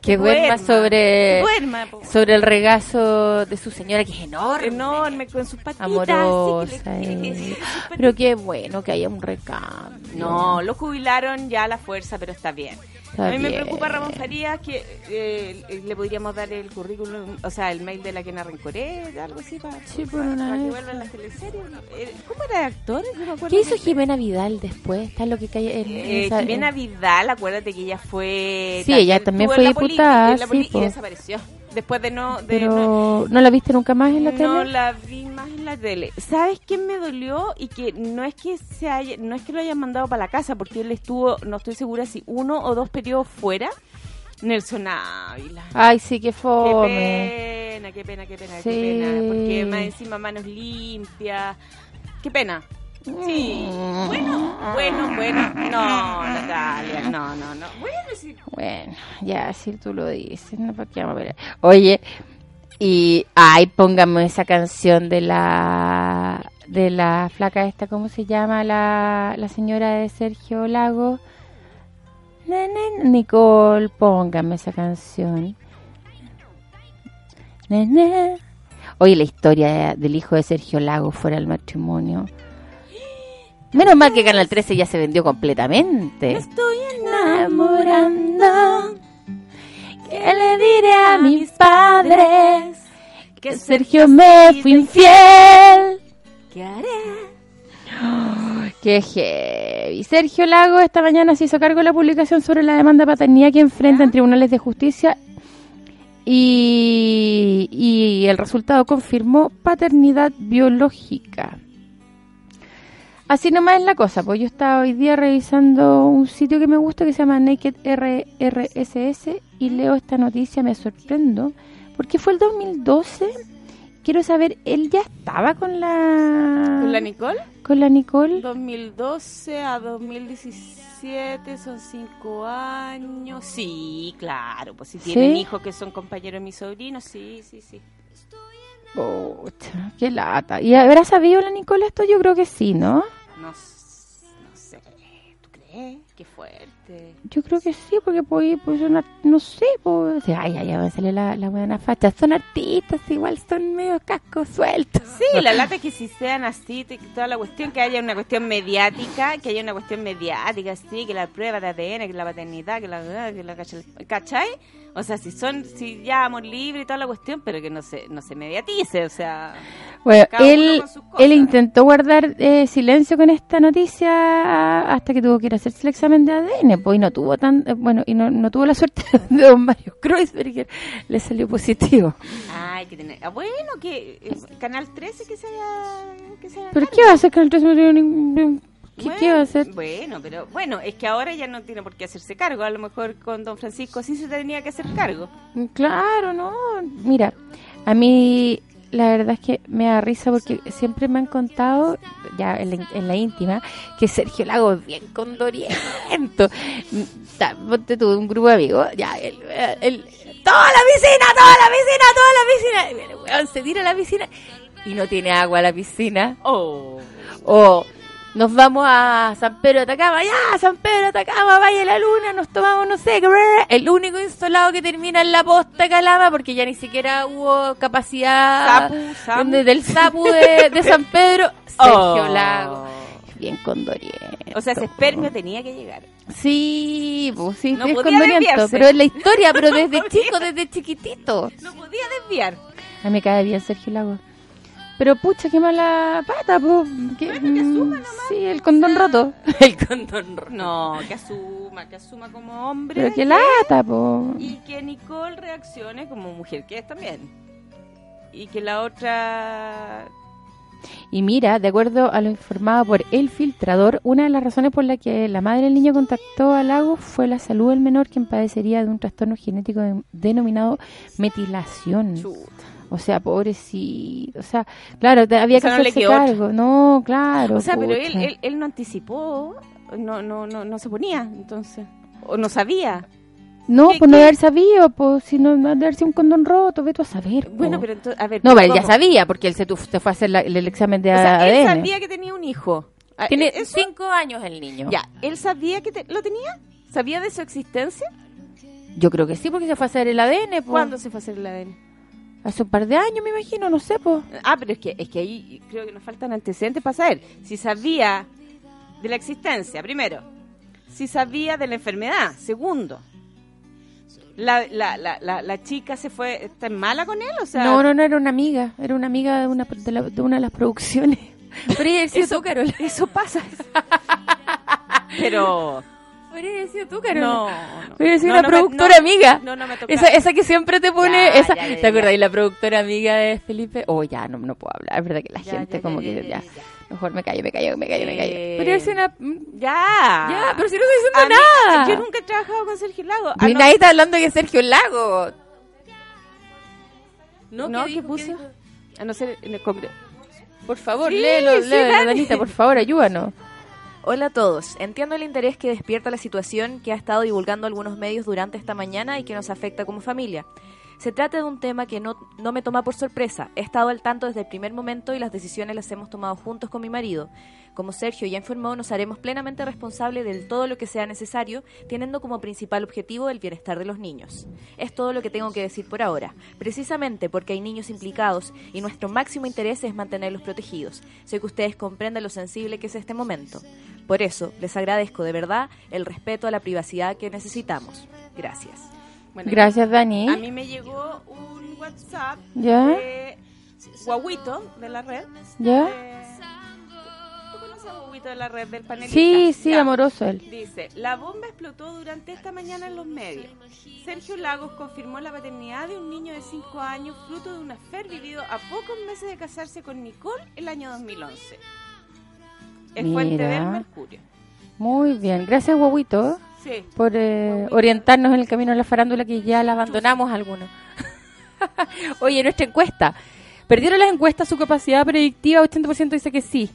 que duerma sobre Que duerma, sobre el regazo de su señora que es enorme, Enorme, con sus patitas. amorosa. que le- eh. que- que- Pero qué bueno que haya un recambio. No, lo jubilaron ya a la fuerza, pero está bien. Está a mí me bien. preocupa Ramón Farías que eh, le podríamos dar el currículum, o sea, el mail de la Kena Rencoré, algo así, para, Sí, por para- una para que vuelvan las teleseries. Eh, ¿Cómo era actor? Yo me acuerdo ¿Qué hizo que- Jimena Vidal después? Está lo que cae en Eh, esa- Jimena Vidal, acuérdate que ella fue... Sí, ella también fue en la política, diputada, sí, y desapareció. Después de no... De Pero no- no, la viste nunca más en la no tele? la vi más en la tele. ¿Sabes quién me dolió? Y que no es que se haya, no es que lo hayan mandado para la casa, porque él estuvo, no estoy segura si uno o dos periodos fuera. Nelson Ávila. Ay, sí, qué Qué fome. pena, qué pena, qué pena, Sí. qué pena. Porque más encima manos limpias. Qué pena. Sí. Bueno, bueno, bueno. No, Natalia, no, no, no. Bueno, sí. Bueno, ya, si tú lo dices, no para qué vamos a ver. Oye, y ay, póngame esa canción de la de la flaca esta, ¿cómo se llama? La, la señora de Sergio Lago. Nicole, póngame esa canción. Oye, la historia del hijo de Sergio Lago fuera del matrimonio. Menos mal que Canal 13 ya se vendió completamente. Estoy enamorando. ¿Qué le diré a mis padres? Que Sergio me fue infiel. ¿Qué haré? Qué heavy. Sergio Lago esta mañana se hizo cargo de la publicación sobre la demanda de paternidad que enfrenta en tribunales de justicia y, y el resultado confirmó paternidad biológica. Así nomás es la cosa, pues yo estaba hoy día revisando un sitio que me gusta que se llama Naked RRSS y leo esta noticia, me sorprendo, porque fue el 2012. Quiero saber, ¿él ya estaba con la... ¿Con la Nicole? Con la Nicole. 2012 a 2017 son cinco años. Sí, claro, pues si ¿Sí? tienen hijos que son compañeros de mis sobrinos, sí, sí, sí. Pucha, qué lata. ¿Y habrá sabido la Nicole esto? Yo creo que sí, ¿no? No, no sé, ¿tú crees? Qué fuerte. Yo creo que sí, porque pues, pues una- no sé, pues, ay, ay, me sale la, la buena facha. Son artistas, igual son medio cascos sueltos. Sí, la lata es que si sean así, toda la cuestión, que haya una cuestión mediática, que haya una cuestión mediática, sí, que la prueba de ADN, que la paternidad, que la... Que la ¿Cachai? O sea, si son, si ya amor libre y toda la cuestión, pero que no se, no se mediatice, o sea... Bueno, él, cosas. él intentó guardar eh, silencio con esta noticia hasta que tuvo que ir a hacerse el examen de ADN, y no tuvo tan, eh, bueno, y no, no tuvo la suerte de don Mario Kreuzberger, le salió positivo. Ay, que tener... ah, bueno, que eh, Canal 13 que se haya... Que se ¿Pero qué va a hacer con el 3 no tiene ningún- ¿Qué, Bueno, qué va a hacer? Bueno, pero bueno, es que ahora ya no tiene por qué hacerse cargo. A lo mejor con don Francisco sí se tenía que hacer cargo. Claro, no. Mira, a mí la verdad es que me da risa porque siempre me han contado, ya en la, en la íntima, que Sergio Lago es bien condoriento. Ponte tú, un grupo de amigos, ya, él, él- toda la piscina, toda la piscina, toda la piscina. Y viene, weón, se tira a la piscina y no tiene agua la piscina. Oh. O nos vamos a San Pedro de Atacama, ya, San Pedro de Atacama, vaya la luna, nos tomamos, no sé, el único instalado que termina en la posta Calama, porque ya ni siquiera hubo capacidad Sapu, Samu. de- del Sapu de, de San Pedro, Sergio Oh. Lago, bien condoriento. O sea, ese espermio tenía que llegar. Sí, pues sí, No es condoriento, desviarse. pero es la historia, pero desde No podía. chico, desde chiquitito. No podía desviar. A mí me cae bien Sergio Lago. Pero pucha, qué mala pata, po. Que, mm, sí, el condón roto. El condón roto. No, que asuma, que asuma como hombre. Pero qué que- lata, po. Y que Nicole reaccione como mujer que es también. Y que la otra... Y mira, de acuerdo a lo informado por el filtrador, una de las razones por la que la madre del niño contactó a Lago fue la salud del menor, quien padecería de un trastorno genético de- denominado metilación. O sea, pobrecito. O sea, claro, había O sea, que no hacerse cargo. No, claro. o sea, pero él, él, él no anticipó, no, no, no, no se ponía, entonces. O no sabía. No, ¿Qué- pues no haber sabido, pues si no, sido un condón roto, ve tú a saber. po. Bueno, pero entonces, a ver. No, pero él ya sabía, porque él se, tu- se fue a hacer la- el, el examen de O sea, él ADN. sabía que tenía un hijo. Ah, Tiene ¿eso? cinco años el niño. Ya, ¿él sabía que te- lo tenía? ¿Sabía de su existencia? Yo creo que sí, porque se fue a hacer el ADN. po. ¿Cuándo se fue a hacer el ADN? Hace un par de años, me imagino, no sé, pues. Ah, pero es que, es que ahí creo que nos faltan antecedentes para saber si sabía de la existencia, primero. Si sabía de la enfermedad, segundo. La, la, la, la, la chica se fue, ¿está mala con él? O sea, No, no, no, era una amiga. Era una amiga de una de, la- de una de las producciones. Pero ella decía tú, Eso- Carol. Eso pasa. Pero... Haber sido tú, Carol. No, sido no, una no me- productora amiga. no, no me toca. esa, esa que siempre te pone. Ya, esa, ya, ya, ¿Te acuerdas? Y la productora amiga de Felipe. Oh, ya, no, no puedo hablar. Es verdad que la gente, como que ya. Mejor me callo, me callo, me callo, me callo. Eh, Podría sido una. Ya. Ya, pero si no estoy diciendo A mí- nada. Yo nunca he trabajado con Sergio Lago. Ah, Y no. nadie está hablando de Sergio Lago. No, ¿qué ¿qué puso? A no ser en el congreso. Por favor, Sí, léelo, sí, léelo, dale. Danita, por favor, ayúdanos. Hola a todos. Entiendo el interés que despierta la situación que ha estado divulgando algunos medios durante esta mañana y que nos afecta como familia. Se trata de un tema que no, no me toma por sorpresa. He estado al tanto desde el primer momento y las decisiones las hemos tomado juntos con mi marido. Como Sergio ya informó, nos haremos plenamente responsables de todo lo que sea necesario, teniendo como principal objetivo el bienestar de los niños. Es todo lo que tengo que decir por ahora, precisamente porque hay niños implicados y nuestro máximo interés es mantenerlos protegidos. Sé que ustedes comprenden lo sensible que es este momento. Por eso, les agradezco de verdad el respeto a la privacidad que necesitamos. Gracias. Bueno, Gracias, Dani. A mí me llegó un WhatsApp ¿Ya? de Guaguito, de la red. ¿Ya? de- ¿Tú conoces a Guaguito? de la red del panelista. Sí, sí, Ya. amoroso él. Dice, la bomba explotó durante esta mañana en los medios. Sergio Lagos confirmó la paternidad de un niño de 5 años fruto de un afer vivido a pocos meses de casarse con Nicole el año 2011. Es fuente Mira. del Mercurio. Muy bien, gracias Guaguito Sí. por eh, orientarnos en el camino de la farándula que ya la abandonamos algunos. Oye, nuestra encuesta. ¿Perdieron las encuestas su capacidad predictiva? 80% dice que sí.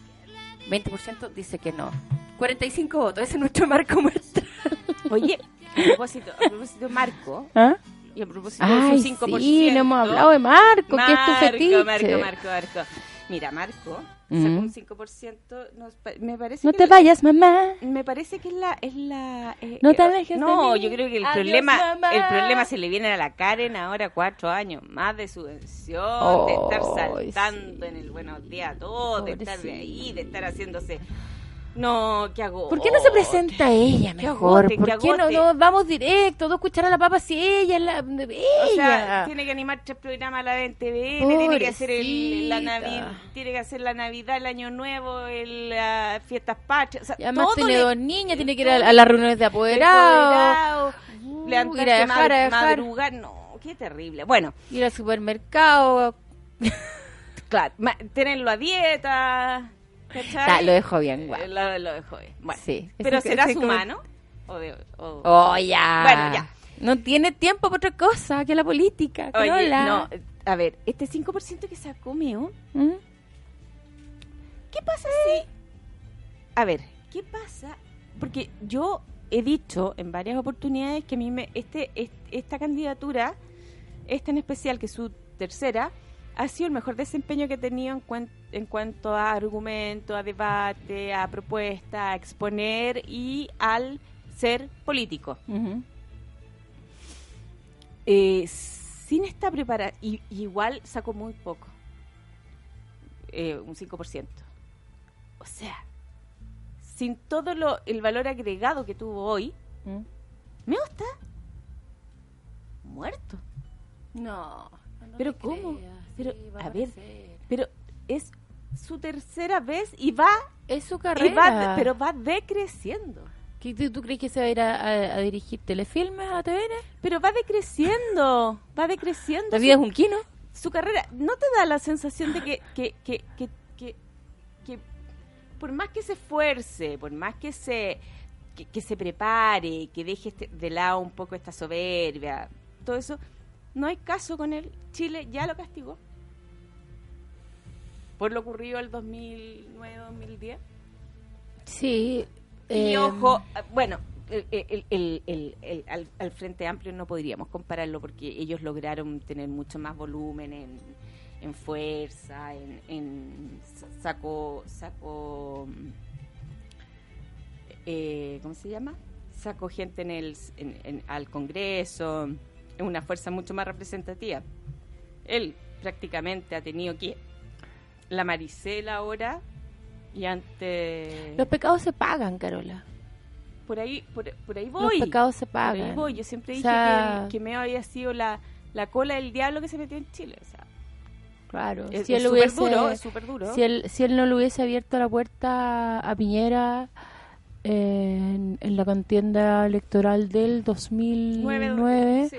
20% dice que no. 45 votos, ese es nuestro marco muestral. Oye, a propósito, a propósito Marco, ¿Ah? y a propósito Ay, de su 5%. sí, no hemos hablado de Marco, que es tu Marco, fetiche. Marco, Marco, Marco. Mira, Marco Mm. sacó un 5%. nos pa- me parece No que te la- vayas, mamá. Me parece que es la... Es la eh, No eh, te alejes de No, mí. yo creo que el Adiós, problema mamá. el problema se le viene a la Karen ahora cuatro años más de subvención, de estar saltando en el buenos días a todos, de estar de ahí, de estar haciéndose... No, ¿qué hago? ¿Por qué no se presenta ella mejor? agote, ¿Por qué no, no vamos directo? Dos cucharas a la papa si ella es la... Ella. O sea, tiene que animar tres programas a la vez en TVN, tiene que hacer el, la. Navidad, tiene que hacer la Navidad, el Año Nuevo, el, las fiestas patrias, o sea, además tiene le- dos niñas, tiene que ir a, a las reuniones de apoderados. Apoderado, levantarse a dejar, a dejar. madrugar, no, qué terrible. Bueno, Ir al supermercado. claro, tenerlo a dieta. Ta, lo dejo bien, guau. Eh, Lo, lo dejo bien. Bueno, Sí. pero Ese- será ese su como- mano. O de- o- Oh, ya. Bueno, ya. No tiene tiempo para otra cosa que la política. Oye, Carola. no, a ver, este 5% que sacó Meo, ¿Mm? ¿Qué pasa si... A ver, ¿qué pasa? Porque yo he dicho en varias oportunidades que a mí me, este, es- esta candidatura, esta en especial, que es su tercera, ha sido el mejor desempeño que he tenido en, cuen- en cuanto a argumento, a debate, a propuesta, a exponer y al ser político. Eh, sin esta preparación, igual sacó muy poco, eh, un 5%. O sea, sin todo lo, el valor agregado que tuvo hoy, ¿Mm? Meo está muerto. No. pero ¿cómo? Pero, a ver, pero es su tercera vez y va... Es su y carrera. va pero va decreciendo. ¿Qué, tú, tú crees que se va a ir a, a- a dirigir telefilmes a TVN? Pero va decreciendo, va decreciendo. ¿La vida su- es un kino? Su carrera, ¿no te da la sensación de que, que, que, que, que, que por más que se esfuerce, por más que se, que, que se prepare, que deje este- de lado un poco esta soberbia, todo eso, no hay caso con él? Chile ya lo castigó. Por lo ocurrido el 2009-2010. Sí. Y eh, ojo, bueno, el, al, al Frente Amplio no podríamos compararlo porque ellos lograron tener mucho más volumen en, en fuerza, en, en sacó, sacó, mm, eh, ¿cómo se llama? Sacó gente en el, en- en- al Congreso, es una fuerza mucho más representativa. Él prácticamente ha tenido que la Maricela ahora y antes Los pecados se pagan, Carola. por ahí por, por ahí Los voy pecados se Por ahí pagan. voy. yo siempre O dije sea- que, que Meo había sido la, la cola del diablo que se metió en Chile o sea Claro. Es- si es él hubiese, duro, es duro. Si él, si él no le hubiese abierto la puerta a Piñera en, en la contienda electoral del 2009, sí.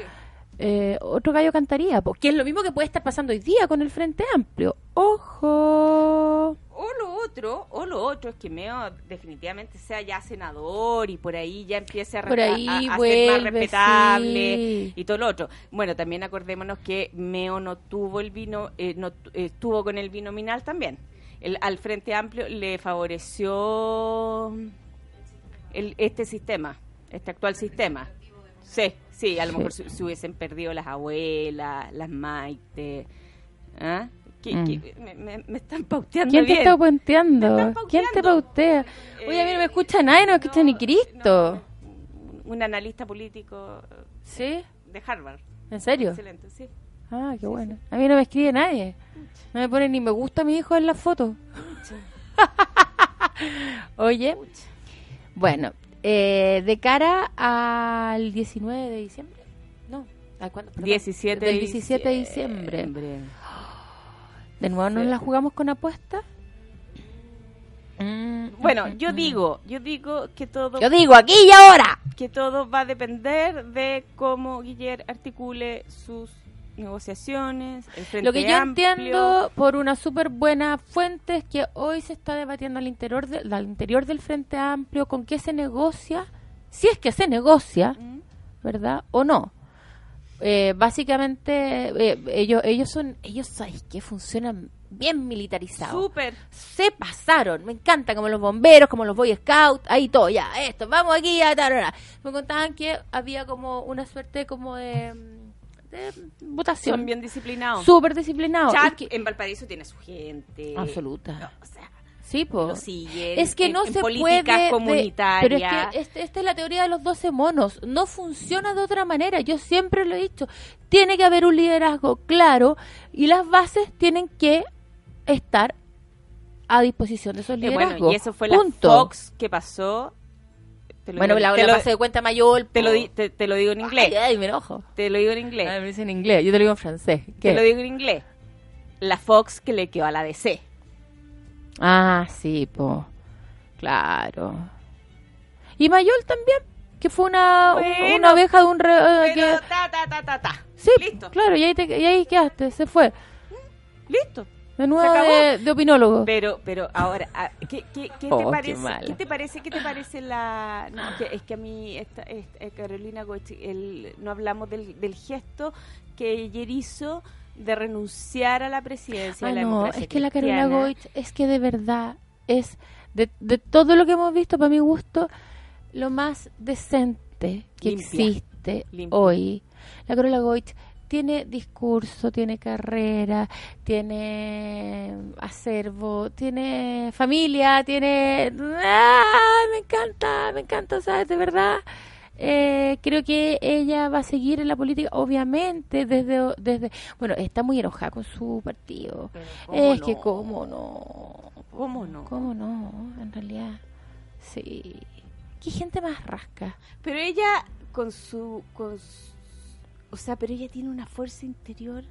Eh, otro gallo cantaría. Porque es lo mismo que puede estar pasando hoy día con el Frente Amplio. ¡Ojo! o lo otro o lo otro es que Meo definitivamente sea ya senador y por ahí ya empiece a, Por a- ser más respetable sí. y todo lo otro bueno también acordémonos que Meo no tuvo el vino eh, no eh, estuvo con el binominal también el, al Frente Amplio le favoreció el, este sistema, este actual sistema. Sí, sí, a lo Sí. mejor se, se hubiesen perdido las abuelas, las Maite. ¿Ah? ¿Qué- Mm. qué- me, me- me están pauteando ¿Quién te bien. está pauteando? ¿Quién te pautea? Oye, a mí no me escucha nadie, no me escucha ni Cristo. Un analista político eh, ¿Sí? de Harvard. ¿En serio? Excelente, sí. Ah, qué bueno. A mí no me escribe nadie. No me pone ni me gusta a mi hijo en la foto. Oye, bueno, eh, de cara al 19 de diciembre. No, ¿a cuándo? Perdón. 17 Del de 17 de diciembre. De nuevo nos Sí. la jugamos con apuesta. Mm, bueno, yo digo, yo digo que todo... Yo digo aquí y ahora. Que todo va a depender de cómo Guillermo articule sus negociaciones, el Frente Lo que yo Amplio. entiendo por una súper buena fuente es que hoy se está debatiendo al interior, de- al interior del Frente Amplio con qué se negocia, si es que se negocia, ¿verdad? O no. Eh, básicamente, eh, ellos, ellos son, ellos, ¿sabes qué? Funcionan bien militarizados. Súper. Se pasaron, me encanta, como los bomberos, como los Boy Scouts, ahí todo, ya, esto, vamos aquí, ya, tarara. Me contaban que había como una suerte como de, de votación. Son bien disciplinados. Súper disciplinados. En Valparaíso tiene su gente. Absoluta. o sea, Sí, pues. Es que en- no en se puede. de- comunitarias. pero es que este- esta es la teoría de los 12 monos. No funciona de otra manera. Yo siempre lo he dicho. Tiene que haber un liderazgo claro y las bases tienen que estar a disposición de esos Eh, liderazgos. bueno, y eso fue la. Fox que pasó. Lo Bueno, digo- la, te la lo- de cuenta mayor. te lo, di- te, te lo digo en inglés. Ay, ay, me enojo. Te lo digo en inglés. Ay, me dice en inglés. Yo te lo digo en francés. ¿Qué? Te lo digo en inglés. La Fox que le quedó a la DC. Ah, sí, po. Claro. Y Mayol también, que fue una, Bueno, una oveja de un... re- eh, Pero que- ta, ta, ta, ta, ta. Sí, Listo. claro, y ahí, te, y ahí quedaste, se fue. Listo. Acabó. de, de opinólogo. Pero, pero ahora, ah, ¿qué, qué, qué Oh, te qué parece? mala. ¿Qué te parece? ¿Qué te parece la? No, que, es que a mí esta, esta- eh, Carolina Goich, el, no hablamos del, del gesto que ayer hizo de renunciar a la presidencia Ah, de la no, es que la Carola cristiana. Goich, es que de verdad es, de, de todo lo que hemos visto, para mi gusto, lo más decente que Limpia. existe Limpia. hoy. La Carola Goich tiene discurso, tiene carrera, tiene acervo, tiene familia, tiene... ¡Ah! Me encanta, me encanta, ¿sabes? De verdad. Eh, creo que ella va a seguir en la política, obviamente, desde, desde... Bueno, está muy enojada con su partido. ¿cómo Es no? que cómo no. ¿Cómo no? ¿Cómo no? En realidad, sí. ¿Qué gente más rasca? Pero ella con su, con su- o sea, pero ella tiene una fuerza interior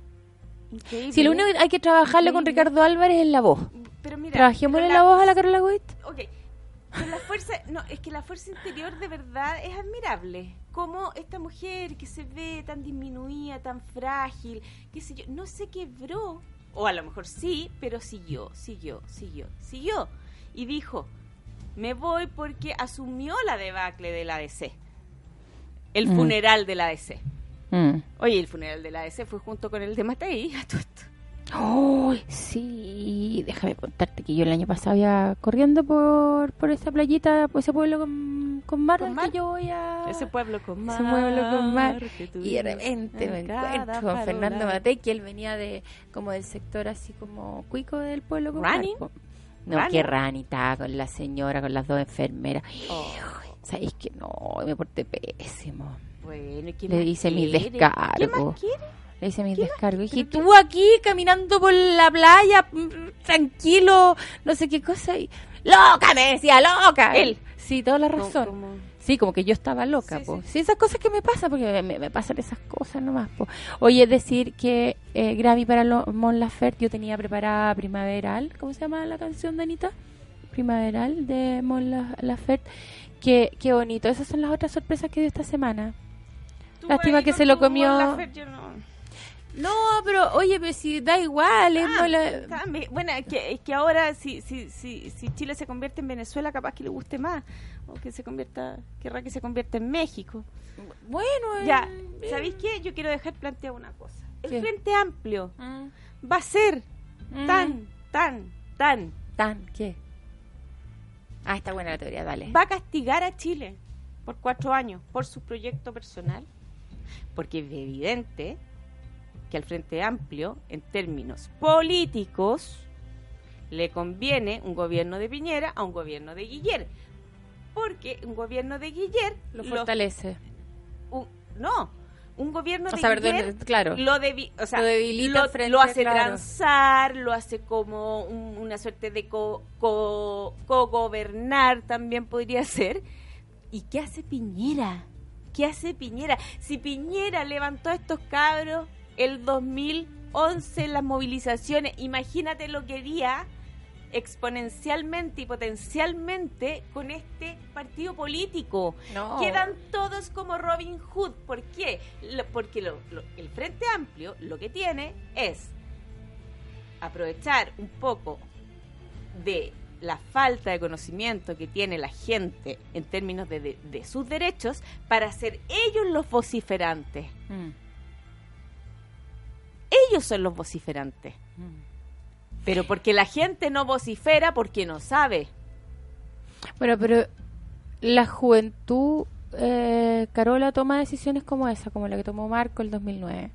increíble. Si lo único que hay que trabajarle con. Ricardo Álvarez es la voz. Pero mira, Trabajémosle pero la voz a la Carola Goit. Ok. Pero la fuerza, no, es que la fuerza interior de verdad es admirable. Como esta mujer que se ve tan disminuida, tan frágil, qué sé yo, no se quebró. O a lo mejor sí, pero siguió, siguió, siguió, siguió. Y dijo, me voy porque asumió la debacle de la DC. El Mm. funeral de la DC. Mm. Oye, el funeral de la DC fue junto con el de Matei. a todo esto. ¡Ay, sí! Déjame contarte que yo el año pasado iba corriendo por, por esa playita, por ese pueblo con, con mar, Con mar. que yo voy a... Ese pueblo con mar. Ese pueblo con mar. Y de repente me en encuentro con Fernando. Matei, que él venía de como del sector así como cuico del pueblo con ¿Rani? mar. No, ¿Rani? que Rani estaba con la señora, con las dos enfermeras. Oh. ¿Sabéis que no? Me porté pésimo. Bueno, ¿y qué Le más hice mi quiere? ¿Qué descargo. más quiere? Le hice mis descargos. Y ¿Pero tú aquí caminando por la playa, mm, tranquilo, no sé qué cosa. Y... ¡Loca! Me decía, loca. Él. Sí, toda la razón. como- Sí, como que yo estaba loca, Sí, po. Sí, esas cosas que me pasan, porque me, me- pasan esas cosas nomás, po. Oye, es decir que eh, Grammy para lo- Mon Laferte, yo tenía preparada Primaveral, ¿cómo se llama la canción de Anita? Primaveral de Mon La- Laferte. Qué, qué bonito. Esas son las otras sorpresas que dio esta semana. Lástima que se lo comió. No. Pero oye, pero si da igual, es Ah. Bueno, es que, es que ahora si, si, si, si Chile se convierte en Venezuela, capaz que le guste más. O que se convierta, querrá que se convierta en México. Bueno, eh, Ya, ¿sabéis qué? Yo quiero dejar planteada una cosa. El ¿Qué? Frente Amplio Mm. va a ser Mm. tan, tan, tan, Tan, ¿qué? Ah, está buena la teoría, dale. va a castigar a Chile por cuatro años por su proyecto personal, porque es evidente que al Frente Amplio, en términos políticos, le conviene un gobierno de Piñera a un gobierno de Guiller, porque un gobierno de Guiller Lo lo- fortalece. un- no, un gobierno O de sea, perdón, Guiller claro. lo, debi- o sea, Lo debilita lo, frente, lo hace claro. transar, lo hace como un- una suerte de co- co- co-gobernar también podría ser. ¿Y qué hace Piñera? ¿Qué hace Piñera? Si Piñera levantó a estos cabros el 2011 en las movilizaciones, imagínate lo que haría exponencialmente y potencialmente con este partido político. No. Quedan todos como Robin Hood. ¿Por qué? Lo- porque lo- lo- el Frente Amplio lo que tiene es aprovechar un poco de la falta de conocimiento que tiene la gente en términos de, de- de sus derechos para ser ellos los vociferantes. Mm. Ellos son los vociferantes. Pero porque la gente no vocifera porque no sabe. Bueno, pero la juventud, eh, Carola, toma decisiones como esa, como la que tomó Marco el 2009.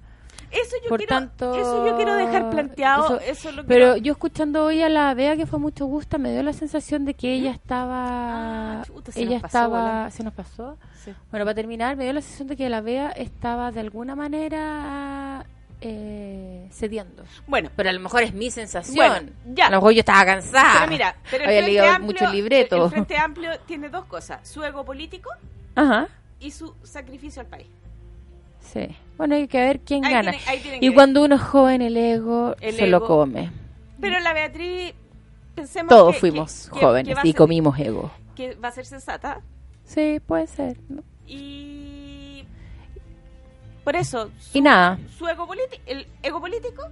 Eso yo Por quiero, tanto, eso yo quiero dejar planteado. eso- Eso, lo pero quiero- yo escuchando hoy a la Bea que fue mucho gusto, me dio la sensación de que ella estaba, Ah, chuta, se ella nos pasó, estaba, bola. se nos pasó. Sí. Bueno, para terminar, me dio la sensación de que la Bea estaba de alguna manera eh, cediendo. Bueno, pero a lo mejor es mi sensación. Bueno, ya. A lo mejor yo estaba cansada. Pero mira, pero el había leído Amplio- mucho libreto. El Frente Amplio tiene dos cosas: su ego político Ajá. y su sacrificio al país. Sí. Bueno, hay que ver quién Ahí gana. tienen- ahí tienen y cuando uno es joven, el ego El se lo ego. come. Pero la Beatriz, pensemos Todos que- fuimos que- jóvenes que y ser- comimos ego. Que va a ser sensata. Sí, puede ser. ¿no? Y por eso, Y nada. su ego político, el ego político.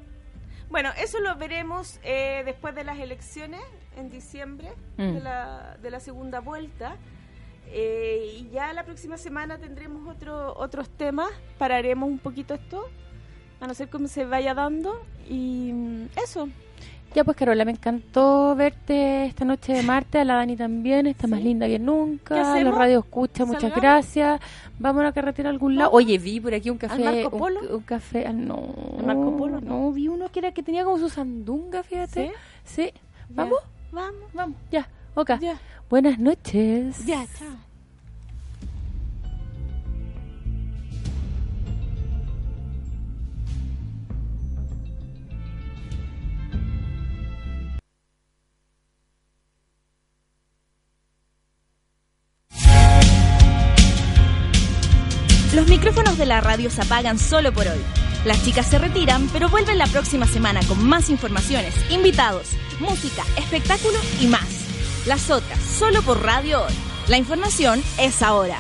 Bueno, eso lo veremos eh, después de las elecciones en diciembre Mm. de, la, de la segunda vuelta. Eh, y ya la próxima semana tendremos otro, otros temas. Pararemos un poquito esto, a no ser cómo se vaya dando. Y mm, eso. Ya pues Carola, me encantó verte esta noche de martes, a la Dani también, está más linda que ¿Qué nunca, los radio escucha, muchas ¿Salgamos? gracias, vamos a una carretera a algún lado. Oye, vi por aquí un café, Marco un- Polo? Un, café, ah, no, ¿Al Marco Polo? no, vi uno que era que tenía como su sandunga, fíjate. Sí, ¿vamos? Vamos. Vamos, ya, ok. Ya. Buenas noches. Ya, chao. Los micrófonos de la radio se apagan solo por hoy. Las chicas se retiran, pero vuelven la próxima semana con más informaciones, invitados, música, espectáculo y más. Las otras, solo por Radio Hoy. La información es ahora.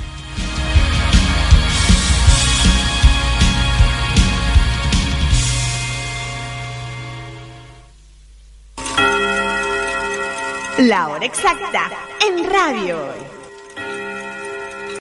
La hora exacta en Radio Hoy.